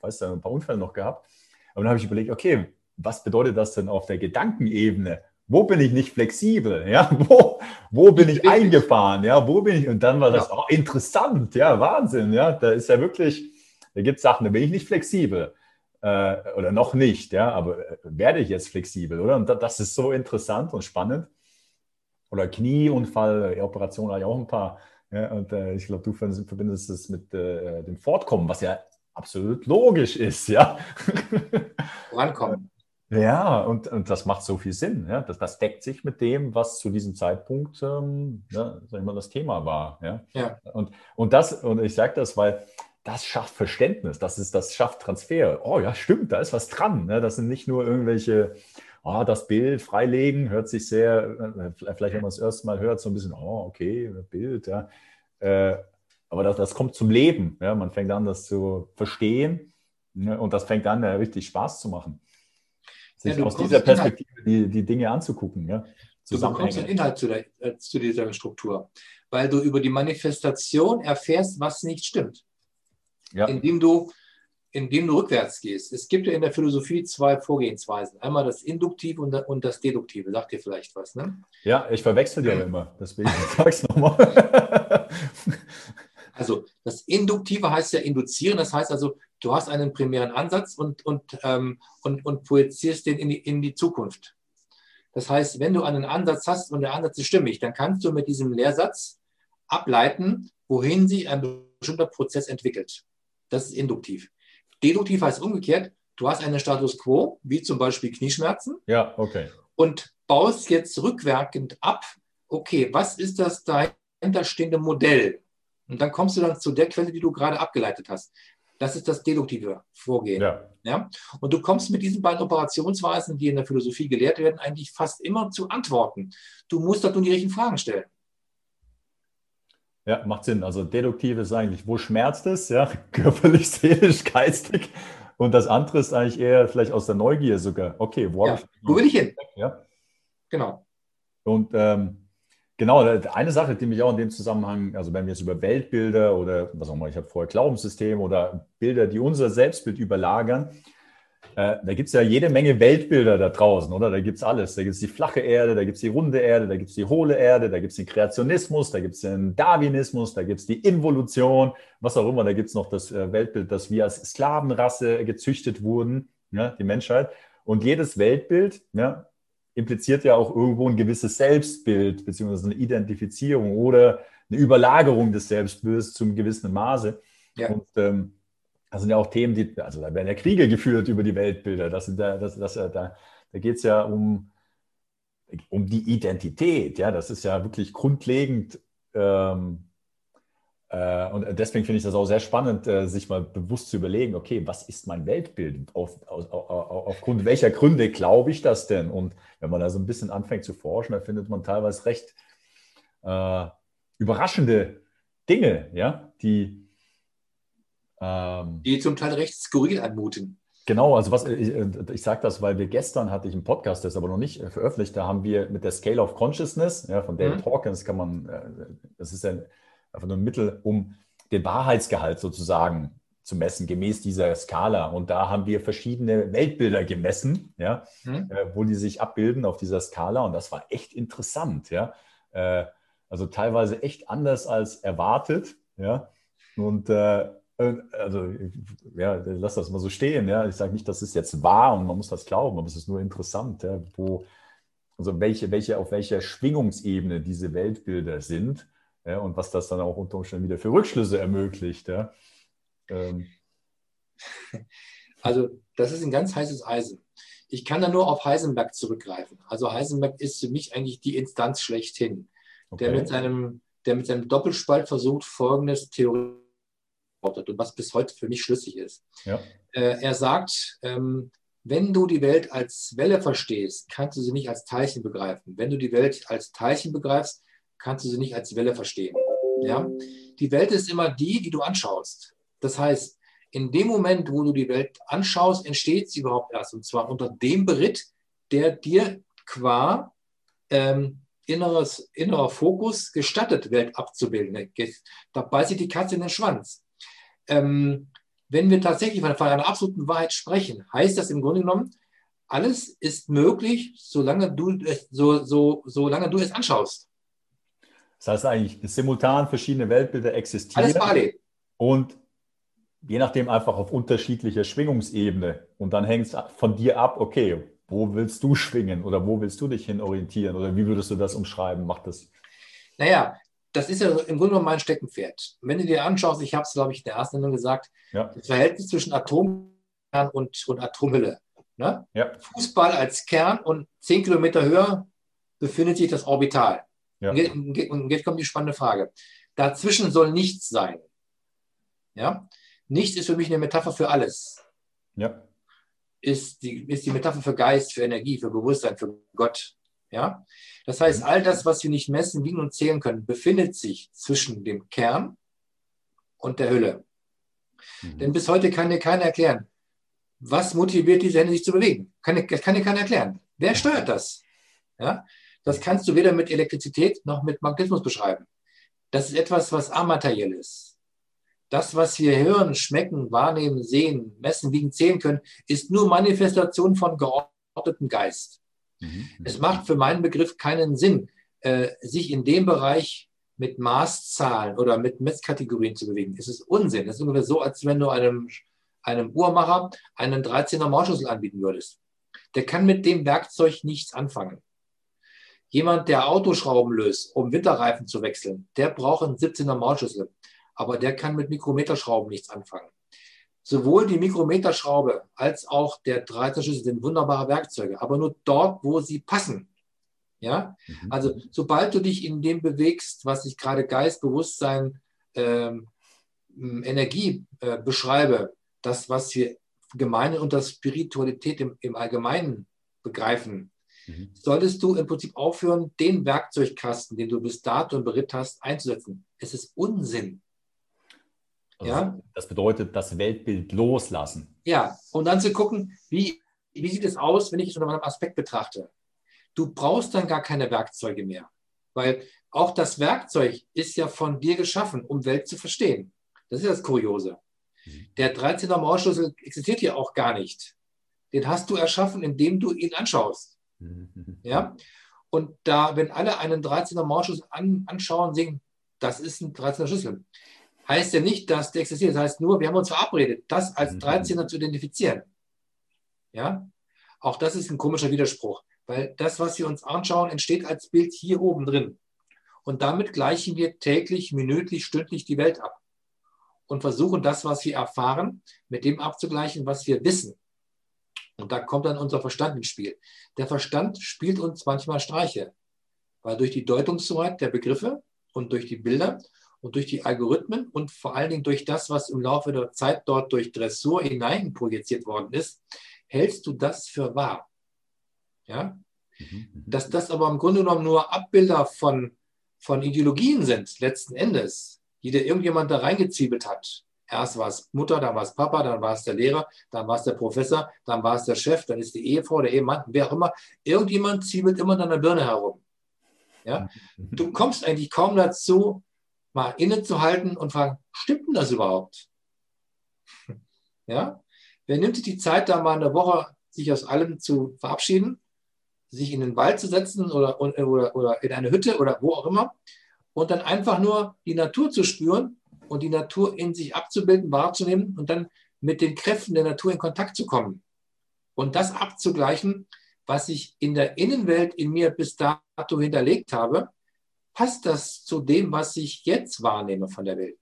weißt du, ein paar Unfälle noch gehabt. Aber dann habe ich überlegt, okay, was bedeutet das denn auf der Gedankenebene? Wo bin ich nicht flexibel? Ja, wo, wo bin ich eingefahren? Ja, wo bin ich? Und dann war das ja. oh, interessant. Ja, Wahnsinn. Ja, da ist ja wirklich, da gibt es Sachen, da bin ich nicht flexibel äh, oder noch nicht. Ja, aber äh, werde ich jetzt flexibel, oder? Und das ist so interessant und spannend. Oder Knieunfall, Operation habe ich auch ein paar. Ja, und äh, ich glaube, du verbindest es mit äh, dem Fortkommen, was ja absolut logisch ist. Ja, vorankommen. Ja, und, und das macht so viel Sinn. Ja? Das, das deckt sich mit dem, was zu diesem Zeitpunkt ähm, ja, sag ich mal, das Thema war. Ja? ja. Und, und, das, und ich sage das, weil das schafft Verständnis, das, ist, das schafft Transfer. Oh ja, stimmt, da ist was dran. Ne? Das sind nicht nur irgendwelche, oh, das Bild freilegen, hört sich sehr, äh, vielleicht wenn man es das erste Mal hört, so ein bisschen, oh, okay, Bild, ja. Äh, aber das, das kommt zum Leben. Ja? Man fängt an, das zu verstehen ne? und das fängt an, richtig Spaß zu machen sich ja, aus dieser Perspektive die, die Dinge anzugucken. Ja? Du bekommst einen Inhalt zu, der, äh, zu dieser Struktur, weil du über die Manifestation erfährst, was nicht stimmt. Ja. Indem, du, indem du rückwärts gehst. Es gibt ja in der Philosophie zwei Vorgehensweisen. Einmal das Induktive und, und das Deduktive. Sagt dir vielleicht was, ne? Ja, ich verwechsel die aber immer. Deswegen sage ich es nochmal. Also das Induktive heißt ja induzieren, das heißt also, du hast einen primären Ansatz und, und, ähm, und, und projizierst den in die, in die Zukunft. Das heißt, wenn du einen Ansatz hast und der Ansatz ist stimmig, dann kannst du mit diesem Lehrsatz ableiten, wohin sich ein bestimmter Prozess entwickelt. Das ist induktiv. Deduktiv heißt umgekehrt, du hast einen Status quo, wie zum Beispiel Knieschmerzen. Ja, okay. Und baust jetzt rückwirkend ab, okay, was ist das dahinterstehende Modell? Und dann kommst du dann zu der Quelle, die du gerade abgeleitet hast. Das ist das deduktive Vorgehen. Ja. Ja? Und du kommst mit diesen beiden Operationsweisen, die in der Philosophie gelehrt werden, eigentlich fast immer zu Antworten. Du musst dort nur die richtigen Fragen stellen. Ja, macht Sinn. Also deduktiv ist eigentlich, wo schmerzt es? Ja, körperlich, seelisch, geistig. Und das andere ist eigentlich eher vielleicht aus der Neugier sogar. Okay, wo, ja, wo will ich hin? Ja. Genau. Und ähm, genau, eine Sache, die mich auch in dem Zusammenhang, also wenn wir jetzt über Weltbilder oder was auch immer, ich habe vorher Glaubenssystem oder Bilder, die unser Selbstbild überlagern, äh, da gibt es ja jede Menge Weltbilder da draußen, oder? Da gibt es alles. Da gibt es die flache Erde, da gibt es die runde Erde, da gibt es die hohle Erde, da gibt es den Kreationismus, da gibt es den Darwinismus, da gibt es die Involution, was auch immer. Da gibt es noch das äh, Weltbild, dass wir als Sklavenrasse gezüchtet wurden, ja, die Menschheit. Und jedes Weltbild ja, impliziert ja auch irgendwo ein gewisses Selbstbild, beziehungsweise eine Identifizierung oder eine Überlagerung des Selbstbildes zum gewissen Maße. Ja. Und ähm, das sind ja auch Themen, die, also da werden ja Kriege geführt über die Weltbilder. Das, das, das, da da geht es ja um, um die Identität. Ja, das ist ja wirklich grundlegend. Ähm, äh, und deswegen finde ich das auch sehr spannend, äh, sich mal bewusst zu überlegen, okay, was ist mein Weltbild? Auf, auf, auf, aufgrund welcher Gründe glaube ich das denn? Und wenn man da so ein bisschen anfängt zu forschen, da findet man teilweise recht äh, überraschende Dinge, ja, die ähm, die zum Teil recht skurril anmuten. Genau, also was ich, ich sage das, weil wir gestern hatte ich einen Podcast, der ist aber noch nicht äh, veröffentlicht, da haben wir mit der Scale of Consciousness, ja, von David mhm. Hawkins kann man, äh, das ist ein, einfach nur ein Mittel, um den Wahrheitsgehalt sozusagen zu messen, gemäß dieser Skala. Und da haben wir verschiedene Weltbilder gemessen, ja, mhm. äh, wo die sich abbilden auf dieser Skala. Und das war echt interessant, ja. Äh, also teilweise echt anders als erwartet, ja. Und äh, also, ja, lass das mal so stehen. Ja. Ich sage nicht, das ist jetzt wahr und man muss das glauben, aber es ist nur interessant, ja, wo, also welche, welche, auf welcher Schwingungsebene diese Weltbilder sind ja, und was das dann auch unter Umständen wieder für Rückschlüsse ermöglicht. Ja. Ähm. Also, das ist ein ganz heißes Eisen. Ich kann da nur auf Heisenberg zurückgreifen. Also, Heisenberg ist für mich eigentlich die Instanz schlechthin, okay. der, mit seinem, der mit seinem Doppelspalt versucht, folgendes Theorie und was bis heute für mich schlüssig ist. Ja. Äh, er sagt, ähm, wenn du die Welt als Welle verstehst, kannst du sie nicht als Teilchen begreifen. Wenn du die Welt als Teilchen begreifst, kannst du sie nicht als Welle verstehen. Ja? Die Welt ist immer die, die du anschaust. Das heißt, in dem Moment, wo du die Welt anschaust, entsteht sie überhaupt erst. Und zwar unter dem Beritt, der dir qua ähm, inneres, innerer Fokus gestattet, Welt abzubilden. Da beißt sich die Katze in den Schwanz ähm, wenn wir tatsächlich von einer absoluten Wahrheit sprechen, heißt das im Grunde genommen, alles ist möglich, solange du, so, so, solange du es anschaust. Das heißt eigentlich, simultan verschiedene Weltbilder existieren. Alles parallel. Und je nachdem einfach auf unterschiedlicher Schwingungsebene. Und dann hängt es von dir ab, okay, wo willst du schwingen oder wo willst du dich hin orientieren oder wie würdest du das umschreiben? Macht das? Naja, das ist ja im Grunde genommen mein Steckenpferd. Wenn du dir anschaust, ich habe es, glaube ich, in der ersten Sendung gesagt, ja. das Verhältnis zwischen Atomkern und, und Atomhülle. Ne? Ja. Fußball als Kern und zehn Kilometer höher befindet sich das Orbital. Ja. Und jetzt kommt die spannende Frage. Dazwischen soll nichts sein. Ja? Nichts ist für mich eine Metapher für alles. Ja. Ist, die, ist die Metapher für Geist, für Energie, für Bewusstsein, für Gott. Ja? Das heißt, all das, was wir nicht messen, wiegen und zählen können, befindet sich zwischen dem Kern und der Hülle. Mhm. Denn bis heute kann dir keiner erklären, was motiviert diese Hände sich zu bewegen. Kann, kann dir keiner erklären. Wer steuert das? Ja? Das kannst du weder mit Elektrizität noch mit Magnetismus beschreiben. Das ist etwas, was amateriell ist. Das, was wir hören, schmecken, wahrnehmen, sehen, messen, wiegen, zählen können, ist nur Manifestation von geordnetem Geist. Mhm. Es macht für meinen Begriff keinen Sinn, äh, sich in dem Bereich mit Maßzahlen oder mit Messkategorien zu bewegen. Es ist Unsinn. Es ist ungefähr so, als wenn du einem, einem Uhrmacher einen 13er Maulschlüssel anbieten würdest. Der kann mit dem Werkzeug nichts anfangen. Jemand, der Autoschrauben löst, um Winterreifen zu wechseln, der braucht einen 17er Maulschlüssel. Aber der kann mit Mikrometerschrauben nichts anfangen. Sowohl die Mikrometerschraube als auch der Dreizerschlüssel sind wunderbare Werkzeuge, aber nur dort, wo sie passen. Ja, mhm. also sobald du dich in dem bewegst, was sich gerade Geist, Bewusstsein, ähm, Energie äh, beschreibe, das, was wir gemeine unter Spiritualität im, im Allgemeinen begreifen, mhm. solltest du im Prinzip aufhören, den Werkzeugkasten, den du bis dato beritt hast, einzusetzen. Es ist Unsinn. Also ja? Das bedeutet, das Weltbild loslassen. Ja, und dann zu gucken, wie, wie sieht es aus, wenn ich es unter einem Aspekt betrachte. Du brauchst dann gar keine Werkzeuge mehr, weil auch das Werkzeug ist ja von dir geschaffen, um Welt zu verstehen. Das ist das Kuriose. Mhm. Der 13er Maulschlüssel existiert ja auch gar nicht. Den hast du erschaffen, indem du ihn anschaust. Ja? Und da, wenn alle einen 13er Maulschlüssel an, anschauen, sehen, das ist ein 13er Schlüssel, heißt ja nicht, dass der existiert. Das heißt nur, wir haben uns verabredet, das als 13er mhm. zu identifizieren. Ja? Auch das ist ein komischer Widerspruch, weil das, was wir uns anschauen, entsteht als Bild hier oben drin. Und damit gleichen wir täglich, minütlich, stündlich die Welt ab und versuchen das, was wir erfahren, mit dem abzugleichen, was wir wissen. Und da kommt dann unser Verstand ins Spiel. Der Verstand spielt uns manchmal Streiche, weil durch die Deutungshoheit der Begriffe und durch die Bilder und durch die Algorithmen und vor allen Dingen durch das, was im Laufe der Zeit dort durch Dressur hinein projiziert worden ist, hältst du das für wahr. Ja? Mhm. Dass das aber im Grunde genommen nur Abbilder von, von Ideologien sind, letzten Endes, die dir irgendjemand da reingezwiebelt hat. Erst war es Mutter, dann war es Papa, dann war es der Lehrer, dann war es der Professor, dann war es der Chef, dann ist die Ehefrau, der Ehemann, wer auch immer. Irgendjemand zwiebelt immer an der Birne herum. Ja? Mhm. Du kommst eigentlich kaum dazu, mal innezuhalten und fragen, stimmt denn das überhaupt? Ja? Wer nimmt sich die Zeit, da mal eine Woche sich aus allem zu verabschieden, sich in den Wald zu setzen oder, oder, oder in eine Hütte oder wo auch immer und dann einfach nur die Natur zu spüren und die Natur in sich abzubilden, wahrzunehmen und dann mit den Kräften der Natur in Kontakt zu kommen und das abzugleichen, was ich in der Innenwelt in mir bis dato hinterlegt habe, passt das zu dem, was ich jetzt wahrnehme von der Welt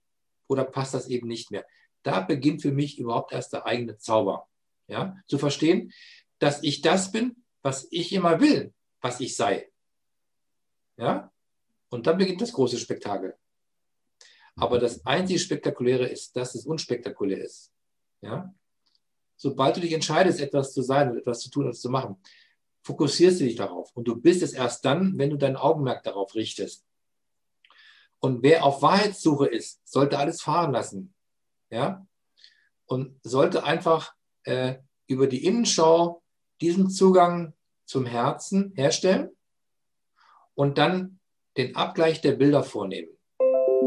oder passt das eben nicht mehr? Da beginnt für mich überhaupt erst der eigene Zauber. Ja? Zu verstehen, dass ich das bin, was ich immer will, was ich sei. Ja? Und dann beginnt das große Spektakel. Aber das einzige Spektakuläre ist, dass es unspektakulär ist. Ja? Sobald du dich entscheidest, etwas zu sein und etwas zu tun und zu machen, fokussierst du dich darauf. Und du bist es erst dann, wenn du dein Augenmerk darauf richtest. Und wer auf Wahrheitssuche ist, sollte alles fahren lassen. Ja? Und sollte einfach äh, über die Innenschau diesen Zugang zum Herzen herstellen und dann den Abgleich der Bilder vornehmen.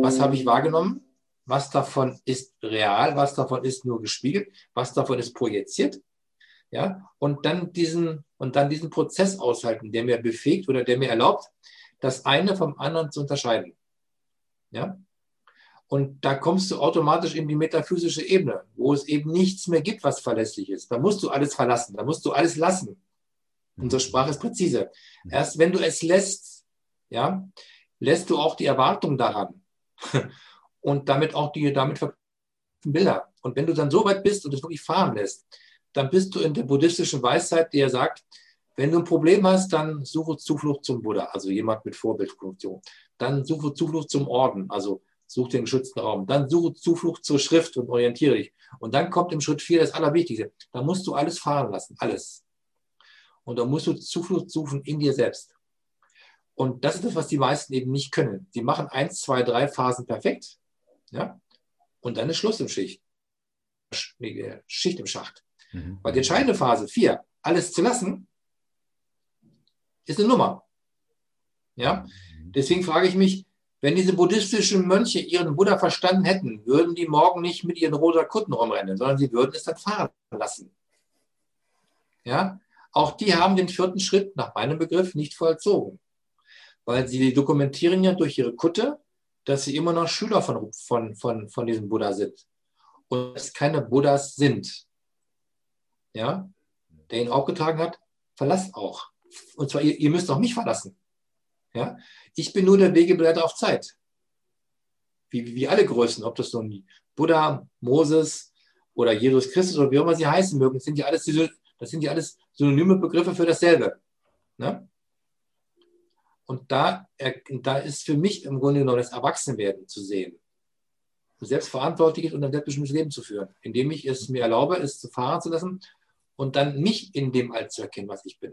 Was habe ich wahrgenommen? Was davon ist real? Was davon ist nur gespiegelt? Was davon ist projiziert? Ja, und dann diesen, und dann diesen Prozess aushalten, der mir befähigt oder der mir erlaubt, das eine vom anderen zu unterscheiden. Ja? Und da kommst du automatisch in die metaphysische Ebene, wo es eben nichts mehr gibt, was verlässlich ist. Da musst du alles verlassen, da musst du alles lassen. Unsere Sprache ist präzise. Erst wenn du es lässt, ja, lässt du auch die Erwartung daran und damit auch die damit verknüpften Bilder. Und wenn du dann so weit bist und es wirklich fahren lässt, dann bist du in der buddhistischen Weisheit, die sagt, wenn du ein Problem hast, dann suche Zuflucht zum Buddha, also jemand mit Vorbildfunktion. Dann suche Zuflucht zum Orden, also such den geschützten Raum. Dann suche Zuflucht zur Schrift und orientiere dich. Und dann kommt im Schritt 4 das Allerwichtigste. Da musst du alles fahren lassen, alles. Und da musst du Zuflucht suchen in dir selbst. Und das ist das, was die meisten eben nicht können. Sie machen eins, zwei, drei Phasen perfekt. Ja? Und dann ist Schluss im Schicht. Nee, Schicht im Schacht. Mhm. Weil die entscheidende Phase, vier, alles zu lassen, ist eine Nummer. Ja? Mhm. Deswegen frage ich mich, wenn diese buddhistischen Mönche ihren Buddha verstanden hätten, würden die morgen nicht mit ihren rosa Kutten rumrennen, sondern sie würden es dann fahren lassen. Ja? Auch die haben den vierten Schritt nach meinem Begriff nicht vollzogen. Weil sie dokumentieren ja durch ihre Kutte, dass sie immer noch Schüler von, von, von, von diesem Buddha sind. Und es keine Buddhas sind. Ja? Der ihn aufgetragen hat, verlasst auch. Und zwar, ihr, ihr müsst auch mich verlassen. Ja? Ich bin nur der Wegebegleiter auf Zeit. Wie, wie alle Größen, ob das nun Buddha, Moses oder Jesus Christus oder wie auch immer sie heißen mögen, das sind ja alles, das sind ja alles synonyme Begriffe für dasselbe. Ne? Und da, da ist für mich im Grunde genommen das Erwachsenwerden zu sehen. selbstverantwortlich ist und ein selbstbestimmtes Leben zu führen, indem ich es mir erlaube, es zu fahren zu lassen und dann mich in dem Alt zu erkennen, was ich bin.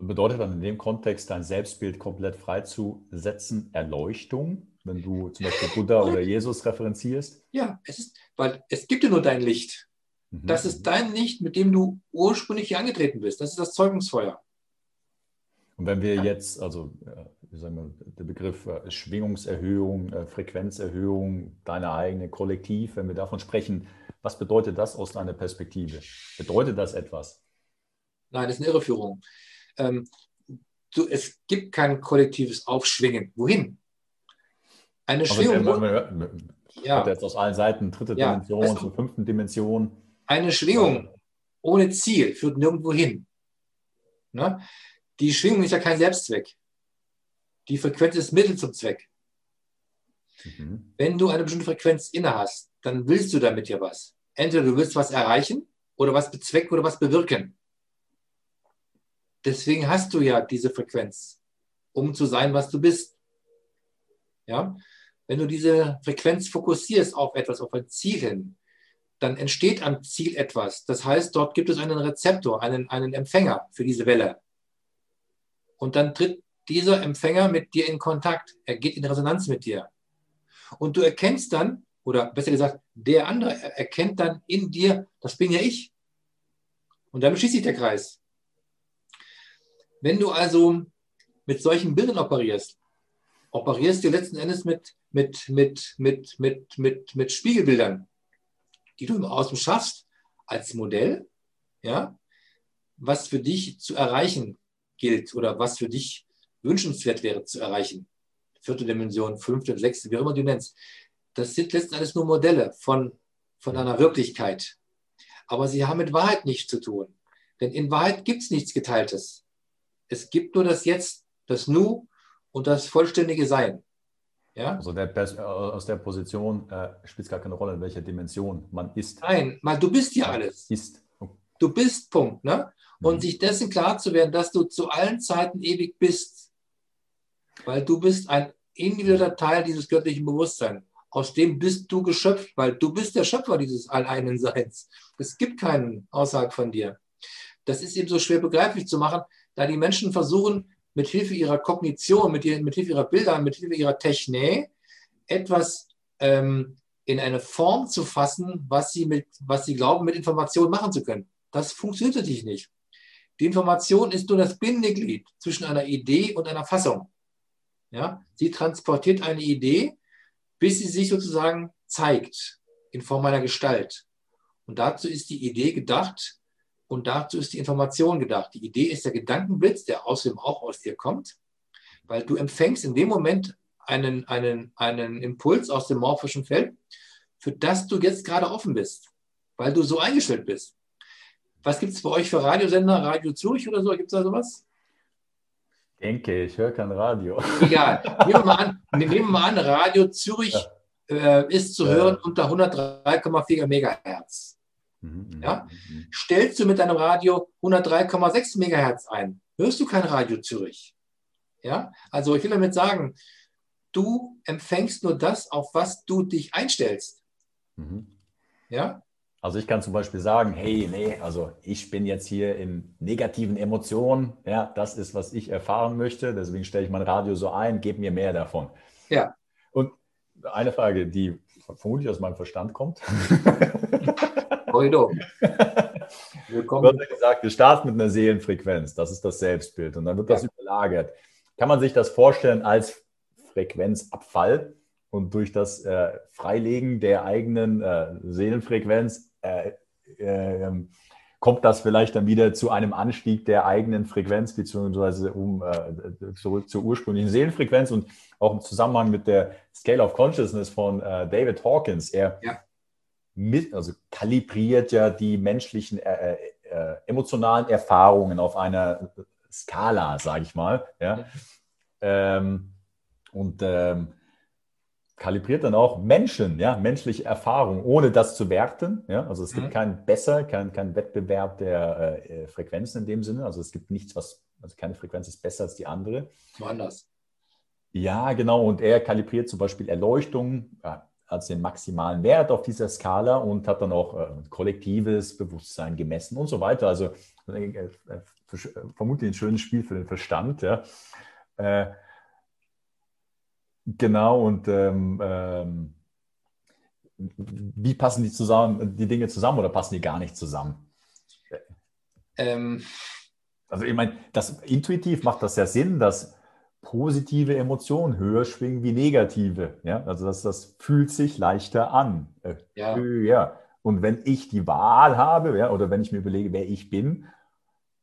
Bedeutet dann in dem Kontext dein Selbstbild komplett freizusetzen, Erleuchtung, wenn du zum Beispiel Buddha oder Jesus referenzierst? Ja, es ist, weil es gibt ja nur dein Licht. Mhm. Das ist dein Licht, mit dem du ursprünglich hier angetreten bist. Das ist das Zeugungsfeuer. Und wenn wir jetzt, also wie sagen wir, der Begriff äh, Schwingungserhöhung, äh, Frequenzerhöhung, deine eigene Kollektiv, wenn wir davon sprechen, was bedeutet das aus deiner Perspektive? Bedeutet das etwas? Nein, das ist eine Irreführung. Ähm, du, es gibt kein kollektives Aufschwingen. Wohin? Eine Schwingung. Man, man, man, ja. jetzt aus allen Seiten, dritte ja. Dimension weißt du, zur fünften Dimension. Eine Schwingung ohne Ziel führt nirgendwo hin. Ne? Die Schwingung ist ja kein Selbstzweck. Die Frequenz ist Mittel zum Zweck. Mhm. Wenn du eine bestimmte Frequenz inne hast, dann willst du damit ja was. Entweder du willst was erreichen oder was bezwecken oder was bewirken. Deswegen hast du ja diese Frequenz, um zu sein, was du bist. Ja? Wenn du diese Frequenz fokussierst auf etwas, auf ein Ziel hin, dann entsteht am Ziel etwas. Das heißt, dort gibt es einen Rezeptor, einen, einen Empfänger für diese Welle. Und dann tritt dieser Empfänger mit dir in Kontakt. Er geht in Resonanz mit dir. Und du erkennst dann, oder besser gesagt, der andere erkennt dann in dir, das bin ja ich. Und damit schließt sich der Kreis. Wenn du also mit solchen Bildern operierst, operierst du letzten Endes mit, mit, mit, mit, mit, mit, mit Spiegelbildern, die du im Außen schaffst, als Modell, ja, was für dich zu erreichen gilt oder was für dich wünschenswert wäre zu erreichen. Vierte Dimension, fünfte, sechste, wie auch immer du nennst. Das sind letzten Endes nur Modelle von, von einer Wirklichkeit. Aber sie haben mit Wahrheit nichts zu tun. Denn in Wahrheit gibt es nichts Geteiltes. Es gibt nur das Jetzt, das Nu und das vollständige Sein. Ja? Also der, aus der Position äh, spielt es gar keine Rolle, in welcher Dimension man ist. Nein, weil du bist ja alles. Ist. Du bist, Punkt. Ne? Und mhm. sich dessen klar zu werden, dass du zu allen Zeiten ewig bist. Weil du bist ein individueller Teil dieses göttlichen Bewusstseins. Aus dem bist du geschöpft, weil du bist der Schöpfer dieses alleinen Seins. Es gibt keinen außerhalb von dir. Das ist eben so schwer begreiflich zu machen, da die Menschen versuchen, mit Hilfe ihrer Kognition, mit, mit Hilfe ihrer Bilder, mit Hilfe ihrer Technik etwas ähm, in eine Form zu fassen, was sie, mit, was sie glauben, mit Informationen machen zu können. Das funktioniert natürlich nicht. Die Information ist nur das Bindeglied zwischen einer Idee und einer Fassung. Ja? Sie transportiert eine Idee, bis sie sich sozusagen zeigt in Form einer Gestalt. Und dazu ist die Idee gedacht, und dazu ist die Information gedacht. Die Idee ist der Gedankenblitz, der außerdem auch aus dir kommt, weil du empfängst in dem Moment einen, einen, einen Impuls aus dem morphischen Feld, für das du jetzt gerade offen bist, weil du so eingestellt bist. Was gibt es bei euch für Radiosender? Radio Zürich oder so? Gibt es da sowas? Denke, ich höre kein Radio. Egal. Nehmen wir mal an, nehmen wir mal an Radio Zürich ja. äh, ist zu hören unter 103,4 Megahertz. Mhm, mhm, ja? Mhm, Stellst du mit deinem Radio 103,6 MHz ein, hörst du kein Radio Zürich. Ja? Also ich will damit sagen, du empfängst nur das, auf was du dich einstellst. Mhm. Ja? Also ich kann zum Beispiel sagen, hey, nee, also ich bin jetzt hier in negativen Emotionen, ja, das ist, was ich erfahren möchte, deswegen stelle ich mein Radio so ein, gebe mir mehr davon. Ja. Und eine Frage, die vermutlich aus meinem Verstand kommt. Heute. Willkommen. Du hast ja gesagt, wir starten mit einer Seelenfrequenz, das ist das Selbstbild und dann wird das ja. überlagert. Kann man sich das vorstellen als Frequenzabfall und durch das äh, Freilegen der eigenen äh, Seelenfrequenz äh, ähm, kommt das vielleicht dann wieder zu einem Anstieg der eigenen Frequenz, beziehungsweise um äh, zurück zur ursprünglichen Seelenfrequenz und auch im Zusammenhang mit der Scale of Consciousness von äh, David Hawkins. Er ja mit, also kalibriert ja die menschlichen äh, äh, emotionalen Erfahrungen auf einer Skala, sage ich mal. Ja? Ähm, und ähm, kalibriert dann auch Menschen, ja, menschliche Erfahrungen, ohne das zu werten. Ja? Also es gibt mhm. kein Besser, kein, kein Wettbewerb der äh, Frequenzen in dem Sinne. Also es gibt nichts, was, also keine Frequenz ist besser als die andere. Woanders. Ja, genau. Und er kalibriert zum Beispiel Erleuchtung ja, als den maximalen Wert auf dieser Skala und hat dann auch äh, kollektives Bewusstsein gemessen und so weiter. Also äh, äh, vermutlich ein schönes Spiel für den Verstand. Ja. Genau. Und ähm, ähm, wie passen die zusammen, die Dinge zusammen oder passen die gar nicht zusammen? Ähm. Also ich meine, das intuitiv macht das ja Sinn, dass positive Emotionen höher schwingen wie negative. Ja? Also das, das fühlt sich leichter an. Äh, ja. ja. Und wenn ich die Wahl habe, ja, oder wenn ich mir überlege, wer ich bin,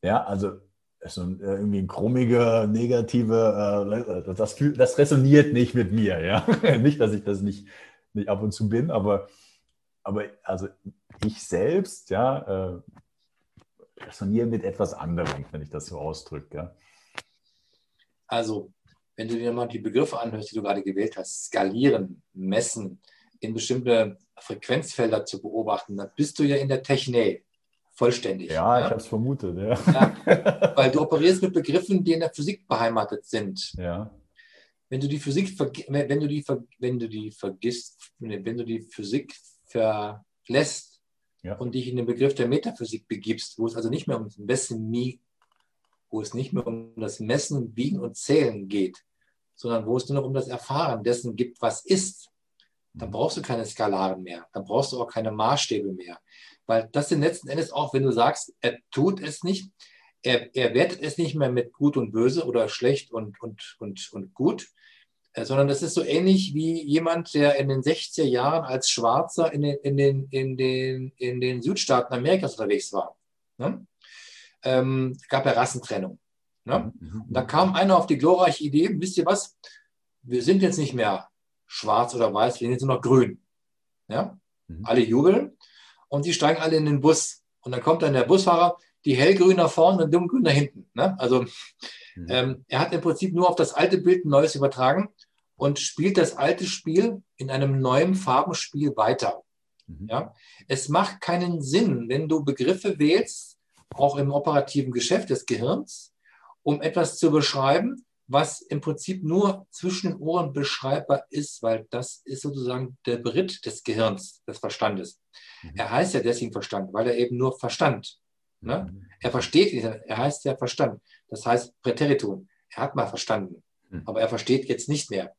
ja, also so ein, äh, irgendwie ein krummiger, negativer, äh, das, das resoniert nicht mit mir, ja. nicht, dass ich das nicht, nicht ab und zu bin, aber, aber also ich selbst, ja, äh, resoniere mit etwas anderem, wenn ich das so ausdrücke. Also, wenn du dir mal die Begriffe anhörst, die du gerade gewählt hast, skalieren, messen, in bestimmte Frequenzfelder zu beobachten, dann bist du ja in der Technik vollständig. Ja, ja? ich habe es vermutet. Ja. ja. weil du operierst mit Begriffen, die in der Physik beheimatet sind. Ja. Wenn du die Physik, wenn du die, wenn du die vergisst, wenn du die Physik verlässt ja. und dich in den Begriff der Metaphysik begibst, wo es also nicht mehr um das Messen, wo es nicht mehr um das Messen, Wiegen und Zählen geht, sondern wo es nur noch um das Erfahren dessen gibt, was ist, dann brauchst du keine Skalaren mehr, dann brauchst du auch keine Maßstäbe mehr. Weil das sind letzten Endes auch, wenn du sagst, er tut es nicht, er, er wertet es nicht mehr mit gut und böse oder schlecht und, und, und, und gut, äh, sondern das ist so ähnlich wie jemand, der in den 60er Jahren als Schwarzer in den, in den, in den, in den Südstaaten Amerikas unterwegs war. Ne? ähm, gab ja Rassentrennung. Ne? Mhm. Und da kam einer auf die glorreiche Idee, wisst ihr was, wir sind jetzt nicht mehr schwarz oder weiß, wir sind jetzt nur noch grün. Ja? Mhm. Alle jubeln und die steigen alle in den Bus. Und dann kommt dann der Busfahrer, die hellgrün nach vorne und dunkelgrün nach hinten. Ne? Also mhm. ähm, er hat im Prinzip nur auf das alte Bild ein neues übertragen und spielt das alte Spiel in einem neuen Farbenspiel weiter. Mhm. Ja? Es macht keinen Sinn, wenn du Begriffe wählst, auch im operativen Geschäft des Gehirns, um etwas zu beschreiben, was im Prinzip nur zwischen den Ohren beschreibbar ist, weil das ist sozusagen der Brit des Gehirns, des Verstandes. Mhm. Er heißt ja deswegen Verstand, weil er eben nur Verstand. Ne? Mhm. Er versteht, er heißt ja Verstand. Das heißt Präteritum. Er hat mal verstanden, mhm. aber er versteht jetzt nicht mehr,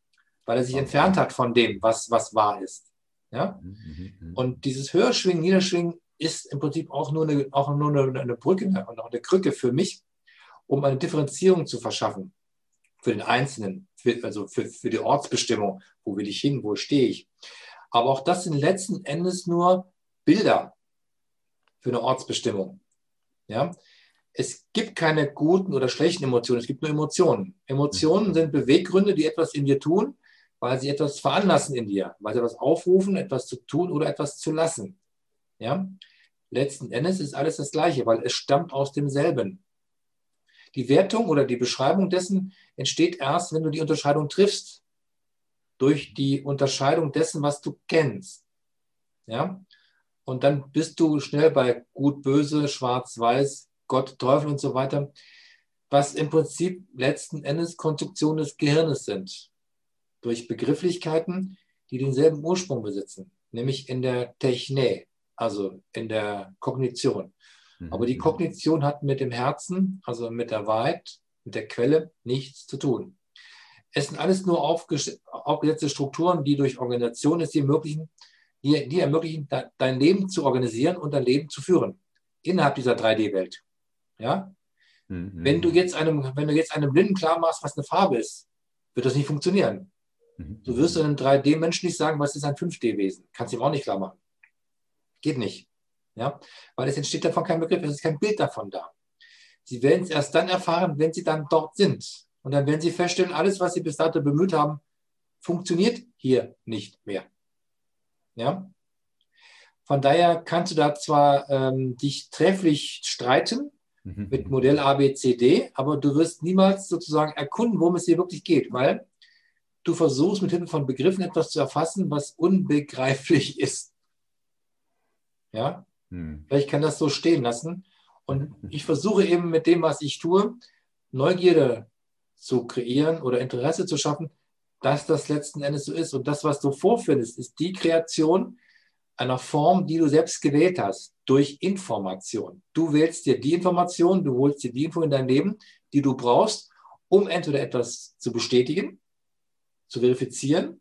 weil er sich okay. entfernt hat von dem, was, was wahr ist. Ja? Mhm, mhm, mhm. Und dieses Höherschwingen, Niederschwingen ist im Prinzip auch nur eine, auch nur eine, eine Brücke und auch eine Krücke für mich, um eine Differenzierung zu verschaffen für den Einzelnen, für, also für, für die Ortsbestimmung, wo will ich hin, wo stehe ich. Aber auch das sind letzten Endes nur Bilder für eine Ortsbestimmung. Ja? Es gibt keine guten oder schlechten Emotionen, es gibt nur Emotionen. Emotionen sind Beweggründe, die etwas in dir tun, weil sie etwas veranlassen in dir, weil sie etwas aufrufen, etwas zu tun oder etwas zu lassen. Ja? Letzten Endes ist alles das Gleiche, weil es stammt aus demselben. Die Wertung oder die Beschreibung dessen entsteht erst, wenn du die Unterscheidung triffst. Durch die Unterscheidung dessen, was du kennst. Ja? Und dann bist du schnell bei gut, böse, schwarz, weiß, Gott, Teufel und so weiter, was im Prinzip letzten Endes Konstruktionen des Gehirnes sind. Durch Begrifflichkeiten, die denselben Ursprung besitzen, nämlich in der Techne, also in der Kognition. Mhm. Aber die Kognition hat mit dem Herzen, also mit der Wahrheit, mit der Quelle nichts zu tun. Es sind alles nur aufgesetzte Strukturen, die durch Organisation es dir ermöglichen, die, die ermöglichen, dein Leben zu organisieren und dein Leben zu führen innerhalb dieser 3D-Welt. Ja? Mhm. Wenn, du jetzt einem, wenn du jetzt einem Blinden klar machst, was eine Farbe ist, wird das nicht funktionieren. Mhm. Du wirst einem 3D-Menschen nicht sagen, was ist ein 5D-Wesen. Kannst du ihm auch nicht klar machen. Geht nicht. Ja? Weil es entsteht davon kein Begriff, es ist kein Bild davon da. Sie werden es erst dann erfahren, wenn sie dann dort sind. Und dann werden sie feststellen, alles, was sie bis dato bemüht haben, funktioniert hier nicht mehr. Ja? Von daher kannst du da zwar ähm, dich trefflich streiten mhm. mit Modell A, B, C, D, aber du wirst niemals sozusagen erkunden, worum es hier wirklich geht, weil du versuchst mit Hilfe von Begriffen etwas zu erfassen, was unbegreiflich ist. Ja? Hm. Vielleicht kann das so stehen lassen. Und ich versuche eben mit dem, was ich tue, Neugierde zu kreieren oder Interesse zu schaffen, dass das letzten Endes so ist. Und das, was du vorfindest, ist die Kreation einer Form, die du selbst gewählt hast, durch Information. Du wählst dir die Information, du holst dir die Info in dein Leben, die du brauchst, um entweder etwas zu bestätigen, zu verifizieren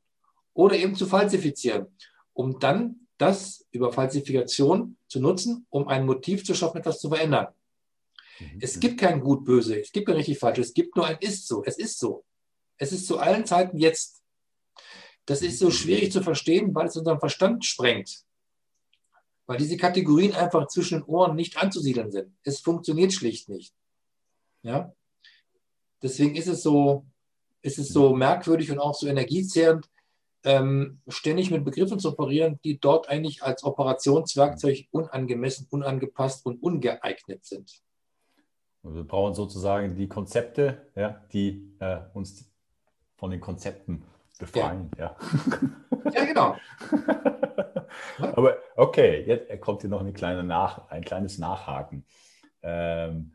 oder eben zu falsifizieren, um dann das über Falsifikation zu nutzen, um ein Motiv zu schaffen, etwas zu verändern. Mhm. Es gibt kein Gut, Böse, es gibt kein richtig, falsch, es gibt nur ein Ist so, es ist so. Es ist zu allen Zeiten jetzt. Das ist so schwierig zu verstehen, weil es unseren Verstand sprengt. Weil diese Kategorien einfach zwischen den Ohren nicht anzusiedeln sind. Es funktioniert schlicht nicht. Ja? Deswegen ist es so, ist es so merkwürdig und auch so energiezehrend, ähm, ständig mit Begriffen zu operieren, die dort eigentlich als Operationswerkzeug unangemessen, unangepasst und ungeeignet sind. Wir brauchen sozusagen die Konzepte, ja, die äh, uns von den Konzepten befreien. Ja, ja. ja genau. Aber okay, jetzt kommt hier noch eine kleine Nach, ein kleines Nachhaken. Ähm,